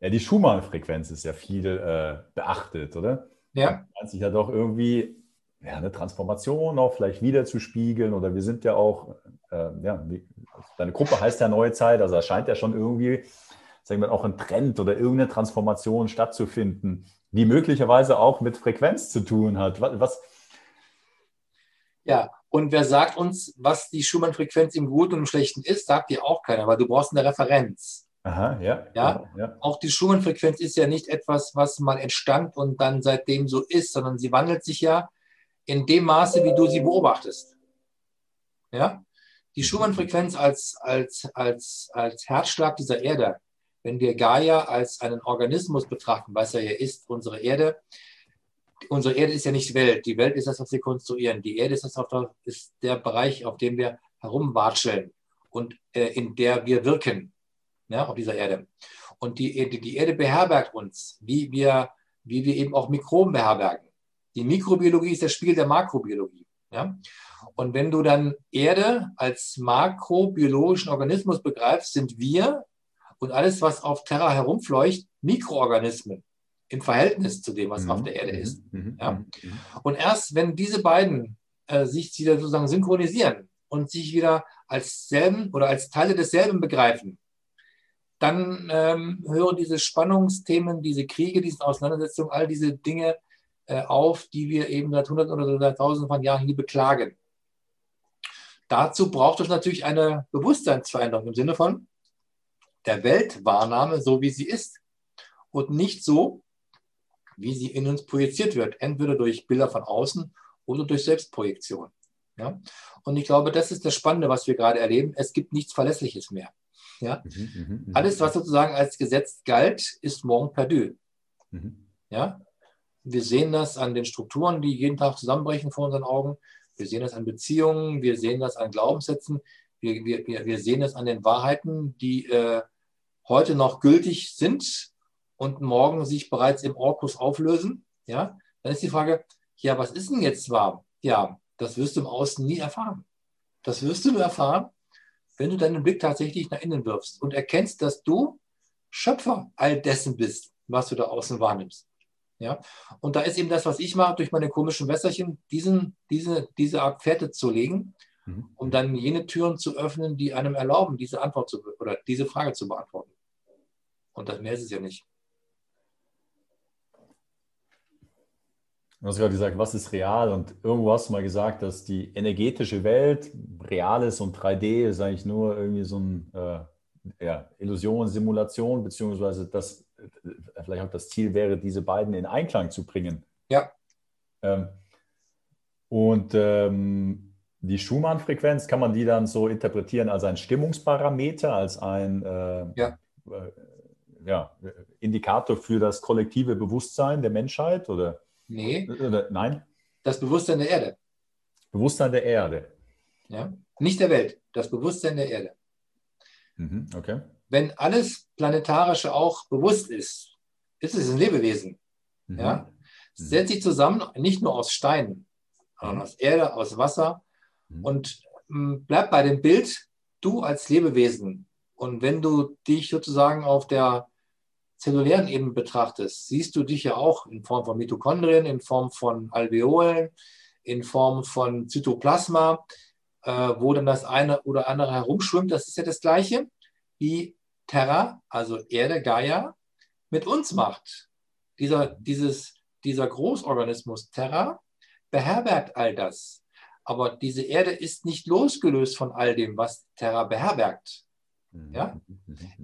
ja, die Schumann-Frequenz ist ja viel äh, beachtet, oder? Ja. Man sich ja doch irgendwie ja, eine Transformation auch vielleicht wieder zu spiegeln oder wir sind ja auch, äh, ja, deine Gruppe heißt ja Neue Zeit, also da scheint ja schon irgendwie, sagen wir auch ein Trend oder irgendeine Transformation stattzufinden die möglicherweise auch mit Frequenz zu tun hat. Was? Ja, und wer sagt uns, was die Schumann-Frequenz im Guten und im Schlechten ist, sagt dir auch keiner, weil du brauchst eine Referenz. Aha, ja, ja, ja. Auch die Schumann-Frequenz ist ja nicht etwas, was mal entstand und dann seitdem so ist, sondern sie wandelt sich ja in dem Maße, wie du sie beobachtest. Ja? Die. Schumann-Frequenz als, als, als, als Herzschlag dieser Erde wenn wir Gaia als einen Organismus betrachten, was er ja ist, unsere Erde, unsere Erde ist ja nicht Welt. Die Welt ist das, was wir konstruieren. Die Erde ist, das, ist der Bereich, auf dem wir herumwatscheln und äh, in der wir wirken, ja, auf dieser Erde. Und die, die Erde beherbergt uns, wie wir, wie wir eben auch Mikroben beherbergen. Die Mikrobiologie ist der Spiegel der Makrobiologie. Ja? Und wenn du dann Erde als makrobiologischen Organismus begreifst, sind wir und alles, was auf Terra herumfleucht, Mikroorganismen im Verhältnis zu dem, was mhm. auf der Erde ist. Mhm. mhm. Ja? Mhm. Und erst wenn diese beiden äh, sich wieder sozusagen synchronisieren und sich wieder als selben oder als Teile desselben begreifen, dann ähm, hören diese Spannungsthemen, diese Kriege, diese Auseinandersetzungen, all diese Dinge äh, auf, die wir eben seit Hunderten oder seit Tausenden von Jahren nie beklagen. Dazu braucht es natürlich eine Bewusstseinsveränderung im Sinne von, der Weltwahrnahme, so wie sie ist und nicht so, wie sie in uns projiziert wird, entweder durch Bilder von außen oder durch Selbstprojektion. Ja? Und ich glaube, das ist das Spannende, was wir gerade erleben. Es gibt nichts Verlässliches mehr. Ja? Mhm, mhm, mhm. Alles, was sozusagen als Gesetz galt, ist morgen perdu. Mhm. Ja? Wir sehen das an den Strukturen, die jeden Tag zusammenbrechen vor unseren Augen. Wir sehen das an Beziehungen, wir sehen das an Glaubenssätzen, wir, wir, wir sehen das an den Wahrheiten, die äh, heute noch gültig sind und morgen sich bereits im Orkus auflösen. Ja, dann ist die Frage, ja, was ist denn jetzt wahr? Ja, das wirst du im Außen nie erfahren. Das wirst du nur erfahren, wenn du deinen Blick tatsächlich nach innen wirfst und erkennst, dass du Schöpfer all dessen bist, was du da außen wahrnimmst. Ja? Und da ist eben das, was ich mache, durch meine komischen Wässerchen, diesen, diese, diese Art Pferde zu legen Mhm. um dann jene Türen zu öffnen, die einem erlauben, diese Antwort zu oder diese Frage zu beantworten. Und das mehr ist es ja nicht. Du hast gerade gesagt, was ist real? Und irgendwo hast du mal gesagt, dass die energetische Welt real ist und 3D ist eigentlich nur irgendwie so ein äh, ja, Illusion, Simulation, beziehungsweise das vielleicht auch das Ziel wäre, diese beiden in Einklang zu bringen. Ja. Ähm, und ähm, die Schumann-Frequenz, kann man die dann so interpretieren als ein Stimmungsparameter, als ein äh, ja. Äh, ja, Indikator für das kollektive Bewusstsein der Menschheit? Oder, nee. Oder, nein? Das Bewusstsein der Erde. Bewusstsein der Erde. Ja? Nicht der Welt, das Bewusstsein der Erde. Mhm, okay. Wenn alles Planetarische auch bewusst ist, ist es ein Lebewesen. Mhm. Ja? Mhm. Setzt sich zusammen, nicht nur aus Steinen, sondern mhm. aus Erde, aus Wasser, Mhm. Und ähm, bleib bei dem Bild, du als Lebewesen. Und wenn du dich sozusagen auf der zellulären Ebene betrachtest, siehst du dich ja auch in Form von Mitochondrien, in Form von Alveolen, in Form von Zytoplasma, äh, wo dann das eine oder andere herumschwimmt. Das ist ja das Gleiche, wie Terra, also Erde, Gaia, mit uns macht. Dieser, dieses, dieser Großorganismus Terra beherbergt all das. Aber diese Erde ist nicht losgelöst von all dem, was Terra beherbergt. Mhm. Ja?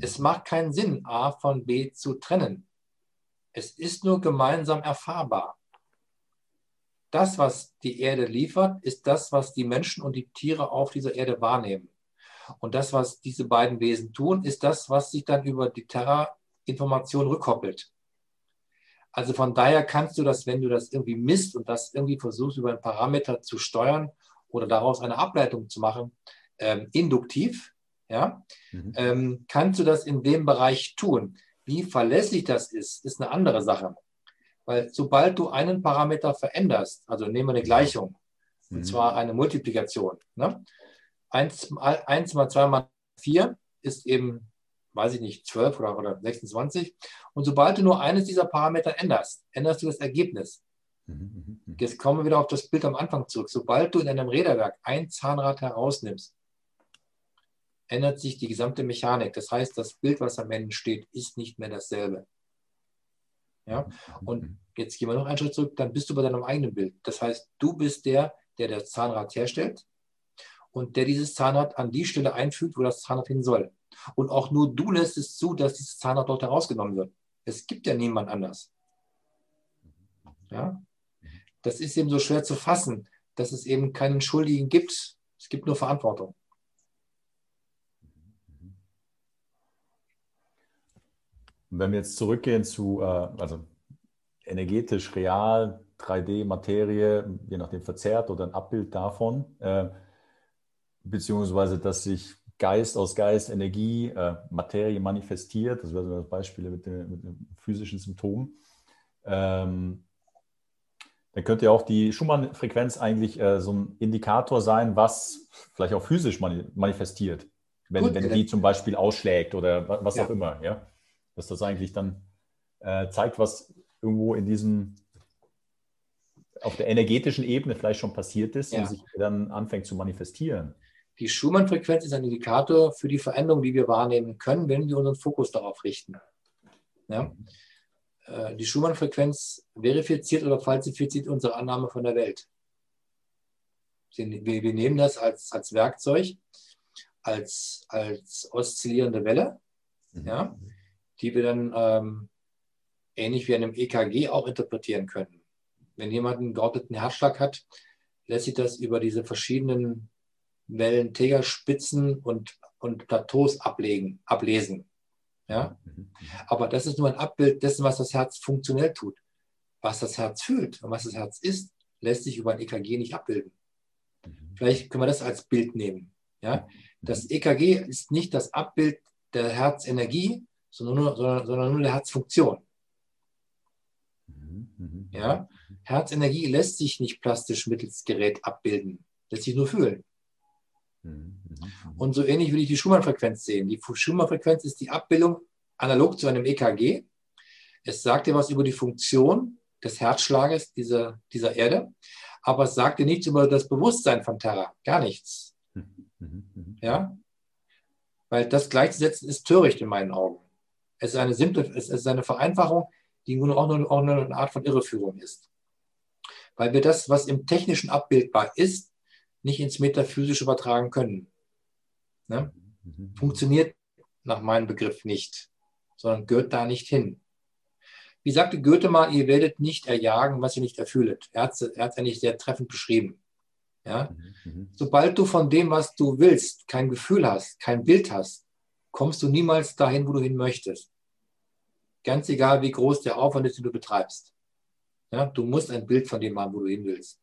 Es macht keinen Sinn, A von B zu trennen. Es ist nur gemeinsam erfahrbar. Das, was die Erde liefert, ist das, was die Menschen und die Tiere auf dieser Erde wahrnehmen. Und das, was diese beiden Wesen tun, ist das, was sich dann über die Terra-Information rückkoppelt. Also von daher kannst du das, wenn du das irgendwie misst und das irgendwie versuchst, über einen Parameter zu steuern oder daraus eine Ableitung zu machen, ähm, induktiv, ja, mhm. ähm, kannst du das in dem Bereich tun. Wie verlässlich das ist, ist eine andere Sache. Weil sobald du einen Parameter veränderst, also nehmen wir eine Gleichung, mhm. und zwar eine Multiplikation, ne? 1, 1 mal 2 mal 4 ist eben, weiß ich nicht, 12 oder, oder 26. Und sobald du nur eines dieser Parameter änderst, änderst du das Ergebnis. Mhm. mhm, mhm. Jetzt kommen wir wieder auf das Bild am Anfang zurück. Sobald du in einem Räderwerk ein Zahnrad herausnimmst, ändert sich die gesamte Mechanik. Das heißt, das Bild, was am Ende steht, ist nicht mehr dasselbe. Ja? Und jetzt gehen wir noch einen Schritt zurück, dann bist du bei deinem eigenen Bild. Das heißt, du bist der, der das Zahnrad herstellt und der dieses Zahnrad an die Stelle einfügt, wo das Zahnrad hin soll. Und auch nur du lässt es zu, dass dieses Zahnrad dort herausgenommen wird. Es gibt ja niemand anders. Ja? Das ist eben so schwer zu fassen, dass es eben keinen Schuldigen gibt. Es gibt nur Verantwortung. Und wenn wir jetzt zurückgehen zu, äh, also energetisch, real, 3D-Materie, je nachdem verzerrt oder ein Abbild davon, äh, beziehungsweise dass sich Geist aus Geist, Energie, äh, Materie manifestiert, das wäre so das Beispiel mit, den, mit dem physischen Symptom, ähm, dann könnte ja auch die Schumann-Frequenz eigentlich äh, so ein Indikator sein, was vielleicht auch physisch manifestiert, wenn, Gut, wenn die zum Beispiel ausschlägt oder was ja. auch immer. Ja? dass das eigentlich dann äh, zeigt, was irgendwo in diesem, auf der energetischen Ebene vielleicht schon passiert ist ja. und sich dann anfängt zu manifestieren. Die Schumann-Frequenz ist ein Indikator für die Veränderung, die wir wahrnehmen können, wenn wir unseren Fokus darauf richten. Ja? Äh, die Schumann-Frequenz verifiziert oder falsifiziert unsere Annahme von der Welt. Wir, wir nehmen das als, als Werkzeug, als, als oszillierende Welle. Mhm. Ja? die wir dann ähm, ähnlich wie einem EKG auch interpretieren können. Wenn jemand einen geordneten Herzschlag hat, lässt sich das über diese verschiedenen Wellen, Tegerspitzen und, und Plateaus ablegen, ablesen. Ja? Mhm. Aber das ist nur ein Abbild dessen, was das Herz funktionell tut. Was das Herz fühlt und was das Herz ist, lässt sich über ein EKG nicht abbilden. Mhm. Vielleicht können wir das als Bild nehmen. Ja? Das mhm. EKG ist nicht das Abbild der Herzenergie, sondern nur, sondern, sondern nur der Herzfunktion. Ja? Herzenergie lässt sich nicht plastisch mittels Gerät abbilden, lässt sich nur fühlen. Mhm, Und so ähnlich will ich die Schumann-Frequenz sehen. Die Schumann-Frequenz ist die Abbildung analog zu einem EKG. Es sagt dir was über die Funktion des Herzschlages dieser, dieser Erde, aber es sagt dir nichts über das Bewusstsein von Terra. Gar nichts. Ja? Weil das gleichzusetzen ist töricht in meinen Augen. Es ist eine simple, es ist eine Vereinfachung, die nur auch nur, auch nur eine Art von Irreführung ist. Weil wir das, was im Technischen abbildbar ist, nicht ins Metaphysische übertragen können. Ne? Funktioniert nach meinem Begriff nicht, sondern gehört da nicht hin. Wie sagte Goethe mal, ihr werdet nicht erjagen, was ihr nicht erfüllet. Er hat es eigentlich sehr treffend beschrieben. Ja? Mhm. Sobald du von dem, was du willst, kein Gefühl hast, kein Bild hast, kommst du niemals dahin, wo du hin möchtest. Ganz egal, wie groß der Aufwand ist, den du betreibst. Ja, du musst ein Bild von dem haben, wo du hin willst.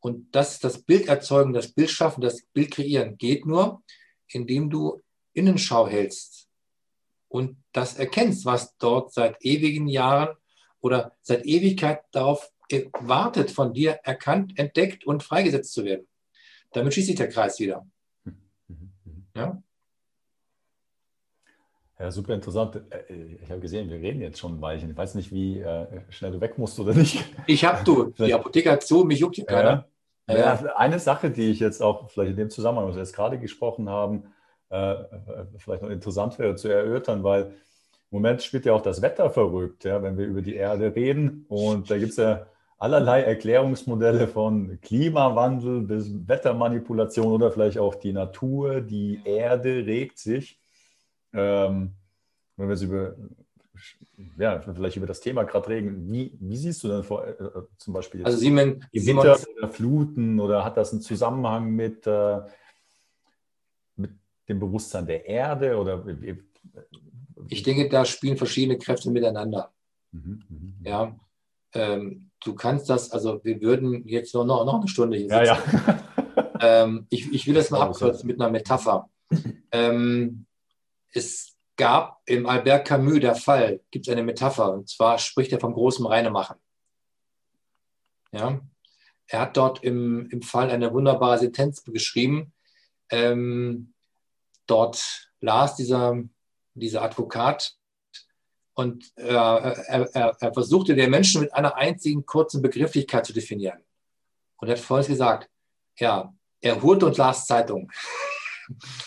Und das, das Bild erzeugen, das Bild schaffen, das Bild kreieren, geht nur, indem du Innenschau hältst und das erkennst, was dort seit ewigen Jahren oder seit Ewigkeit darauf wartet, von dir erkannt, entdeckt und freigesetzt zu werden. Damit schließt sich der Kreis wieder. Ja? Ja, super interessant. Äh, ich habe gesehen, wir reden jetzt schon ein Weilchen. Ich weiß nicht, wie äh, schnell du weg musst oder nicht. Ich habe du. Die Apotheke hat zu, mich juckt hier keiner. Ja. Ja, eine Sache, die ich jetzt auch vielleicht in dem Zusammenhang, was wir jetzt gerade gesprochen haben, äh, vielleicht noch interessant wäre zu erörtern, weil im Moment spielt ja auch das Wetter verrückt, ja, wenn wir über die Erde reden. Und da gibt es ja allerlei Erklärungsmodelle von Klimawandel bis Wettermanipulation oder vielleicht auch die Natur, die Erde regt sich. Ähm, wenn wir jetzt über, ja, vielleicht über das Thema gerade reden, wie, wie siehst du denn vor, äh, zum Beispiel also Simon, Gewitter oder Fluten oder hat das einen Zusammenhang mit, äh, mit dem Bewusstsein der Erde oder ich denke, da spielen verschiedene Kräfte miteinander. Mhm, mh, mh. Ja, ähm, du kannst das, also wir würden jetzt noch, noch, noch eine Stunde hier sitzen. Ja, ja. ähm, ich, ich will das mal abkürzen mit einer Metapher. Ähm, es gab im Albert Camus der Fall, gibt es eine Metapher, und zwar spricht er vom großen Reinemachen. Ja? Er hat dort im, im Fall eine wunderbare Sentenz geschrieben. Ähm, dort las dieser, dieser Advokat und äh, er, er, er, versuchte den Menschen mit einer einzigen kurzen Begrifflichkeit zu definieren. Und er hat Folgendes gesagt: Ja, er hurte und las Zeitung.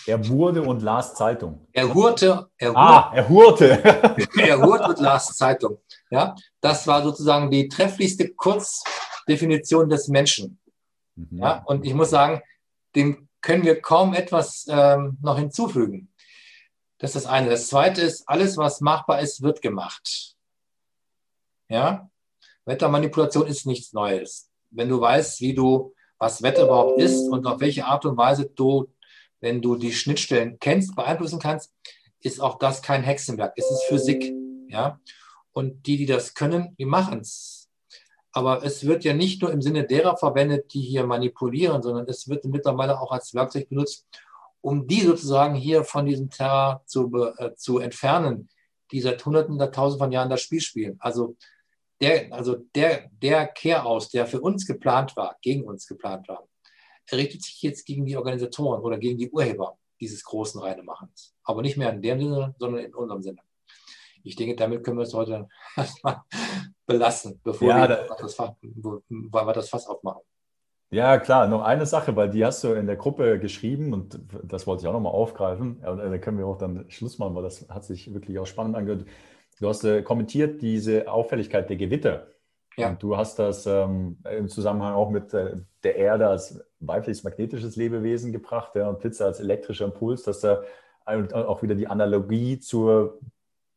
Er wurde und las Zeitung. Er hurte, er hurte, ah, er hurte. er hurte und las Zeitung. Ja, das war sozusagen die trefflichste Kurzdefinition des Menschen. Mhm. Ja, und ich muss sagen, dem können wir kaum etwas ähm, noch hinzufügen. Das ist das eine. Das zweite ist, alles, was machbar ist, wird gemacht. Ja? Wettermanipulation ist nichts Neues. Wenn du weißt, wie du, was Wetter überhaupt ist und auf welche Art und Weise du wenn du die Schnittstellen kennst, beeinflussen kannst, ist auch das kein Hexenwerk. Es ist Physik. Ja? Und die, die das können, die machen es. Aber es wird ja nicht nur im Sinne derer verwendet, die hier manipulieren, sondern es wird mittlerweile auch als Werkzeug benutzt, um die sozusagen hier von diesem Terror zu, äh, zu entfernen, die seit Hunderten oder Tausenden von Jahren das Spiel spielen. Also der, also der, der Kehraus, der für uns geplant war, gegen uns geplant war, er richtet sich jetzt gegen die Organisatoren oder gegen die Urheber dieses großen Reinemachens. Aber nicht mehr in dem Sinne, sondern in unserem Sinne. Ich denke, damit können wir es heute erstmal belassen, bevor ja, wir da, das, Fass, wir das Fass aufmachen. Ja, klar, noch eine Sache, weil die hast du in der Gruppe geschrieben und das wollte ich auch nochmal aufgreifen. Ja, da können wir auch dann Schluss machen, weil das hat sich wirklich auch spannend angehört. Du hast äh, kommentiert diese Auffälligkeit der Gewitter. Ja. Und du hast das ähm, im Zusammenhang auch mit äh, der Erde als weibliches magnetisches Lebewesen gebracht ja, und Blitze als elektrischer Impuls, dass da auch wieder die Analogie zur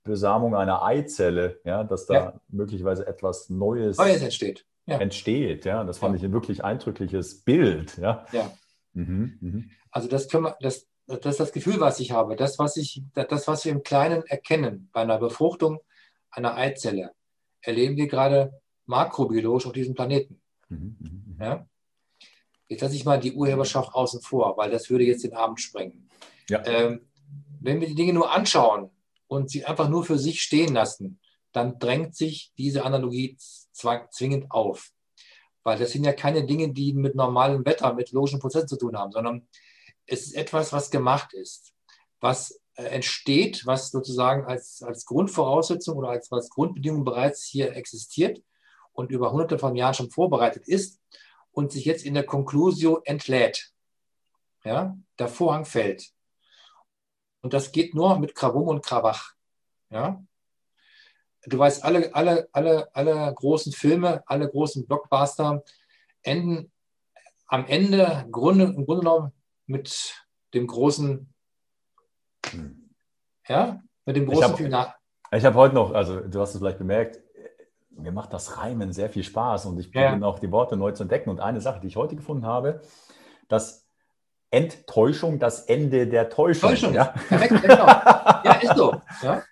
Besamung einer Eizelle, ja, dass da ja. möglicherweise etwas Neues, Neues entsteht. Ja. entsteht. Ja, das fand ich ein wirklich eindrückliches Bild. Ja. ja. Mhm, mhm. Also das können wir, das, das ist das Gefühl, was ich habe. Das, was ich, das, was wir im Kleinen erkennen bei einer Befruchtung einer Eizelle, erleben wir gerade makrobiologisch auf diesem Planeten. Mhm, mhm, mhm. Ja? Jetzt lasse ich mal die Urheberschaft außen vor, weil das würde jetzt den Abend sprengen. Ja. Ähm, wenn wir die Dinge nur anschauen und sie einfach nur für sich stehen lassen, dann drängt sich diese Analogie zwingend auf. Weil das sind ja keine Dinge, die mit normalem Wetter, mit logischen Prozessen zu tun haben, sondern es ist etwas, was gemacht ist, was äh, entsteht, was sozusagen als, als Grundvoraussetzung oder als, als Grundbedingung bereits hier existiert und über hunderte von Jahren schon vorbereitet ist und sich jetzt in der Conclusio entlädt. Ja, der Vorhang fällt. Und das geht nur mit Krawum und Krawach. Ja? Du weißt, alle, alle, alle, alle großen Filme, alle großen Blockbuster enden am Ende Grunde, im Grunde genommen mit dem großen, hm. ja, mit dem großen ich hab, Ich habe heute noch, also du hast es vielleicht bemerkt, mir macht das Reimen sehr viel Spaß und ich beginne ja. auch die Worte neu zu entdecken. Und eine Sache, die ich heute gefunden habe, dass Enttäuschung das Ende der Täuschung. Täuschung, ja. Perfekt, genau. ja, ist so. Ja?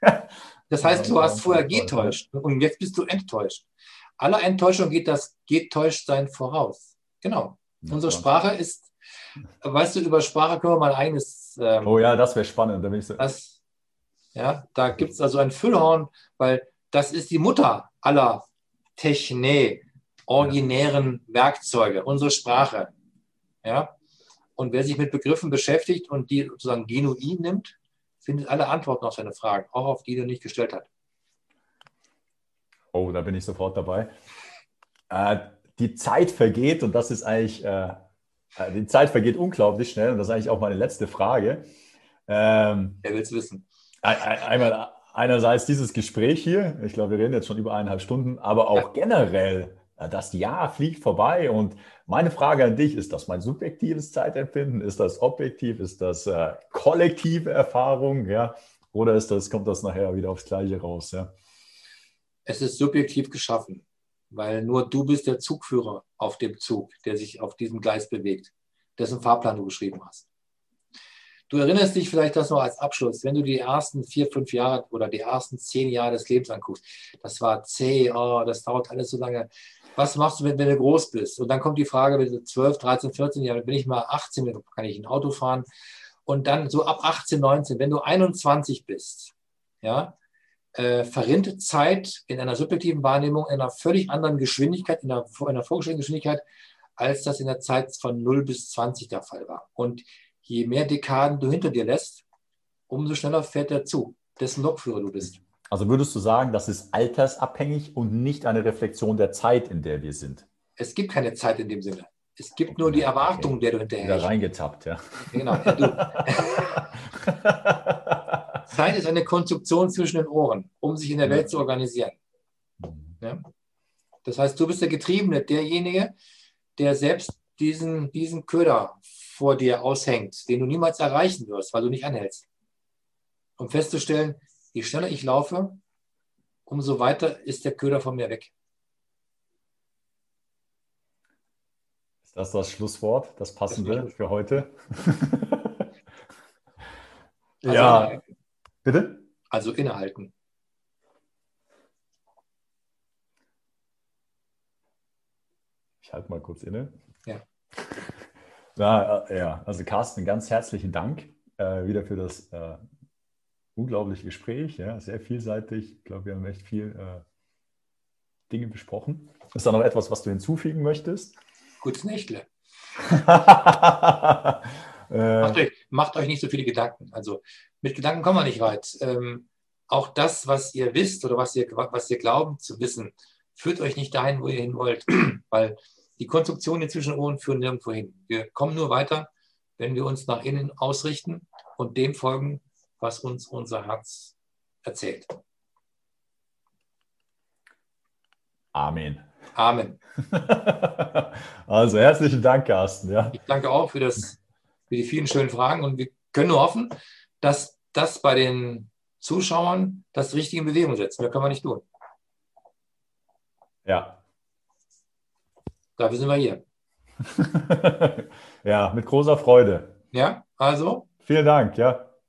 Das heißt, du hast vorher getäuscht und jetzt bist du enttäuscht. Aller Enttäuschung geht das Getäuschtsein voraus. Genau. Unsere Sprache ist, weißt du, über Sprache können wir mal ein eigenes. Ähm, oh ja, das wäre spannend. Da, so das, ja, da gibt es also ein Füllhorn, weil das ist die Mutter aller Techne, originären Werkzeuge, unsere Sprache. Ja? Und wer sich mit Begriffen beschäftigt und die sozusagen genuin nimmt, findet alle Antworten auf seine Fragen, auch auf die, die er nicht gestellt hat. Oh, da bin ich sofort dabei. Äh, die Zeit vergeht und das ist eigentlich, äh, äh die Zeit vergeht unglaublich schnell und das ist eigentlich auch meine letzte Frage. Ähm, Wer will es wissen? Einmal, einerseits dieses Gespräch hier, ich glaube, wir reden jetzt schon über eineinhalb Stunden, aber auch generell, äh, das Jahr fliegt vorbei und meine Frage an dich, ist das mein subjektives Zeitempfinden? Ist das objektiv? Ist das äh, kollektive Erfahrung? Ja? Oder ist das, kommt das nachher wieder aufs Gleiche raus? Ja? Es ist subjektiv geschaffen, weil nur du bist der Zugführer auf dem Zug, der sich auf diesem Gleis bewegt, dessen Fahrplan du geschrieben hast. Du erinnerst dich vielleicht das noch als Abschluss, wenn du die ersten vier, fünf Jahre oder die ersten zehn Jahre des Lebens anguckst. Das war zäh, oh, das dauert alles so lange. Was machst du, wenn, wenn du groß bist? Und dann kommt die Frage, wenn du 12, 13, 14 Jahre, bin ich mal 18, kann ich ein Auto fahren. Und dann so ab 18, 19, wenn du 21 bist, ja, äh, verrinnt Zeit in einer subjektiven Wahrnehmung in einer völlig anderen Geschwindigkeit, in einer, in einer vorgestellten Geschwindigkeit, als das in der Zeit von 0 bis 20 der Fall war. Und je mehr Dekaden du hinter dir lässt, umso schneller fährt der Zug, dessen Lokführer du bist. Also würdest du sagen, das ist altersabhängig und nicht eine Reflexion der Zeit, in der wir sind? Es gibt keine Zeit in dem Sinne. Es gibt nur die Erwartung, okay. der du hinterher. Wieder reingetappt, ja. Genau. Ja, Zeit ist eine Konstruktion zwischen den Ohren, um sich in der Welt zu organisieren. Ja? Das heißt, du bist der Getriebene, derjenige, der selbst diesen, diesen Köder vor dir aushängt, den du niemals erreichen wirst, weil du nicht anhältst. Um festzustellen, je schneller ich laufe, umso weiter ist der Köder von mir weg. Ist das das Schlusswort, das passende das für heute? also ja. Innehalten. Bitte? Also innehalten. Ich halte mal kurz inne. Ja. Ja, äh, ja, also Carsten, ganz herzlichen Dank äh, wieder für das äh, unglaubliche Gespräch. Ja, sehr vielseitig. Ich glaube, wir haben echt viel äh, Dinge besprochen. Ist da noch etwas, was du hinzufügen möchtest? Gutes Nächtle. macht, euch, macht, euch, nicht so viele Gedanken. Also mit Gedanken kommen wir nicht weit. Ähm, auch das, was ihr wisst oder was ihr, was ihr glaubt zu wissen, führt euch nicht dahin, wo ihr hin wollt. Weil die Konstruktionen zwischen Ohren führen nirgendwo hin. Wir kommen nur weiter, wenn wir uns nach innen ausrichten und dem folgen, was uns unser Herz erzählt. Amen. Amen. also herzlichen Dank, Carsten. Ja. Ich danke auch für, das, für die vielen schönen Fragen und wir können nur hoffen, dass das bei den Zuschauern das Richtige in Bewegung setzt. Mehr können wir nicht tun. Ja, Dafür sind wir hier. ja, mit großer Freude. Ja, also. Vielen Dank, ja.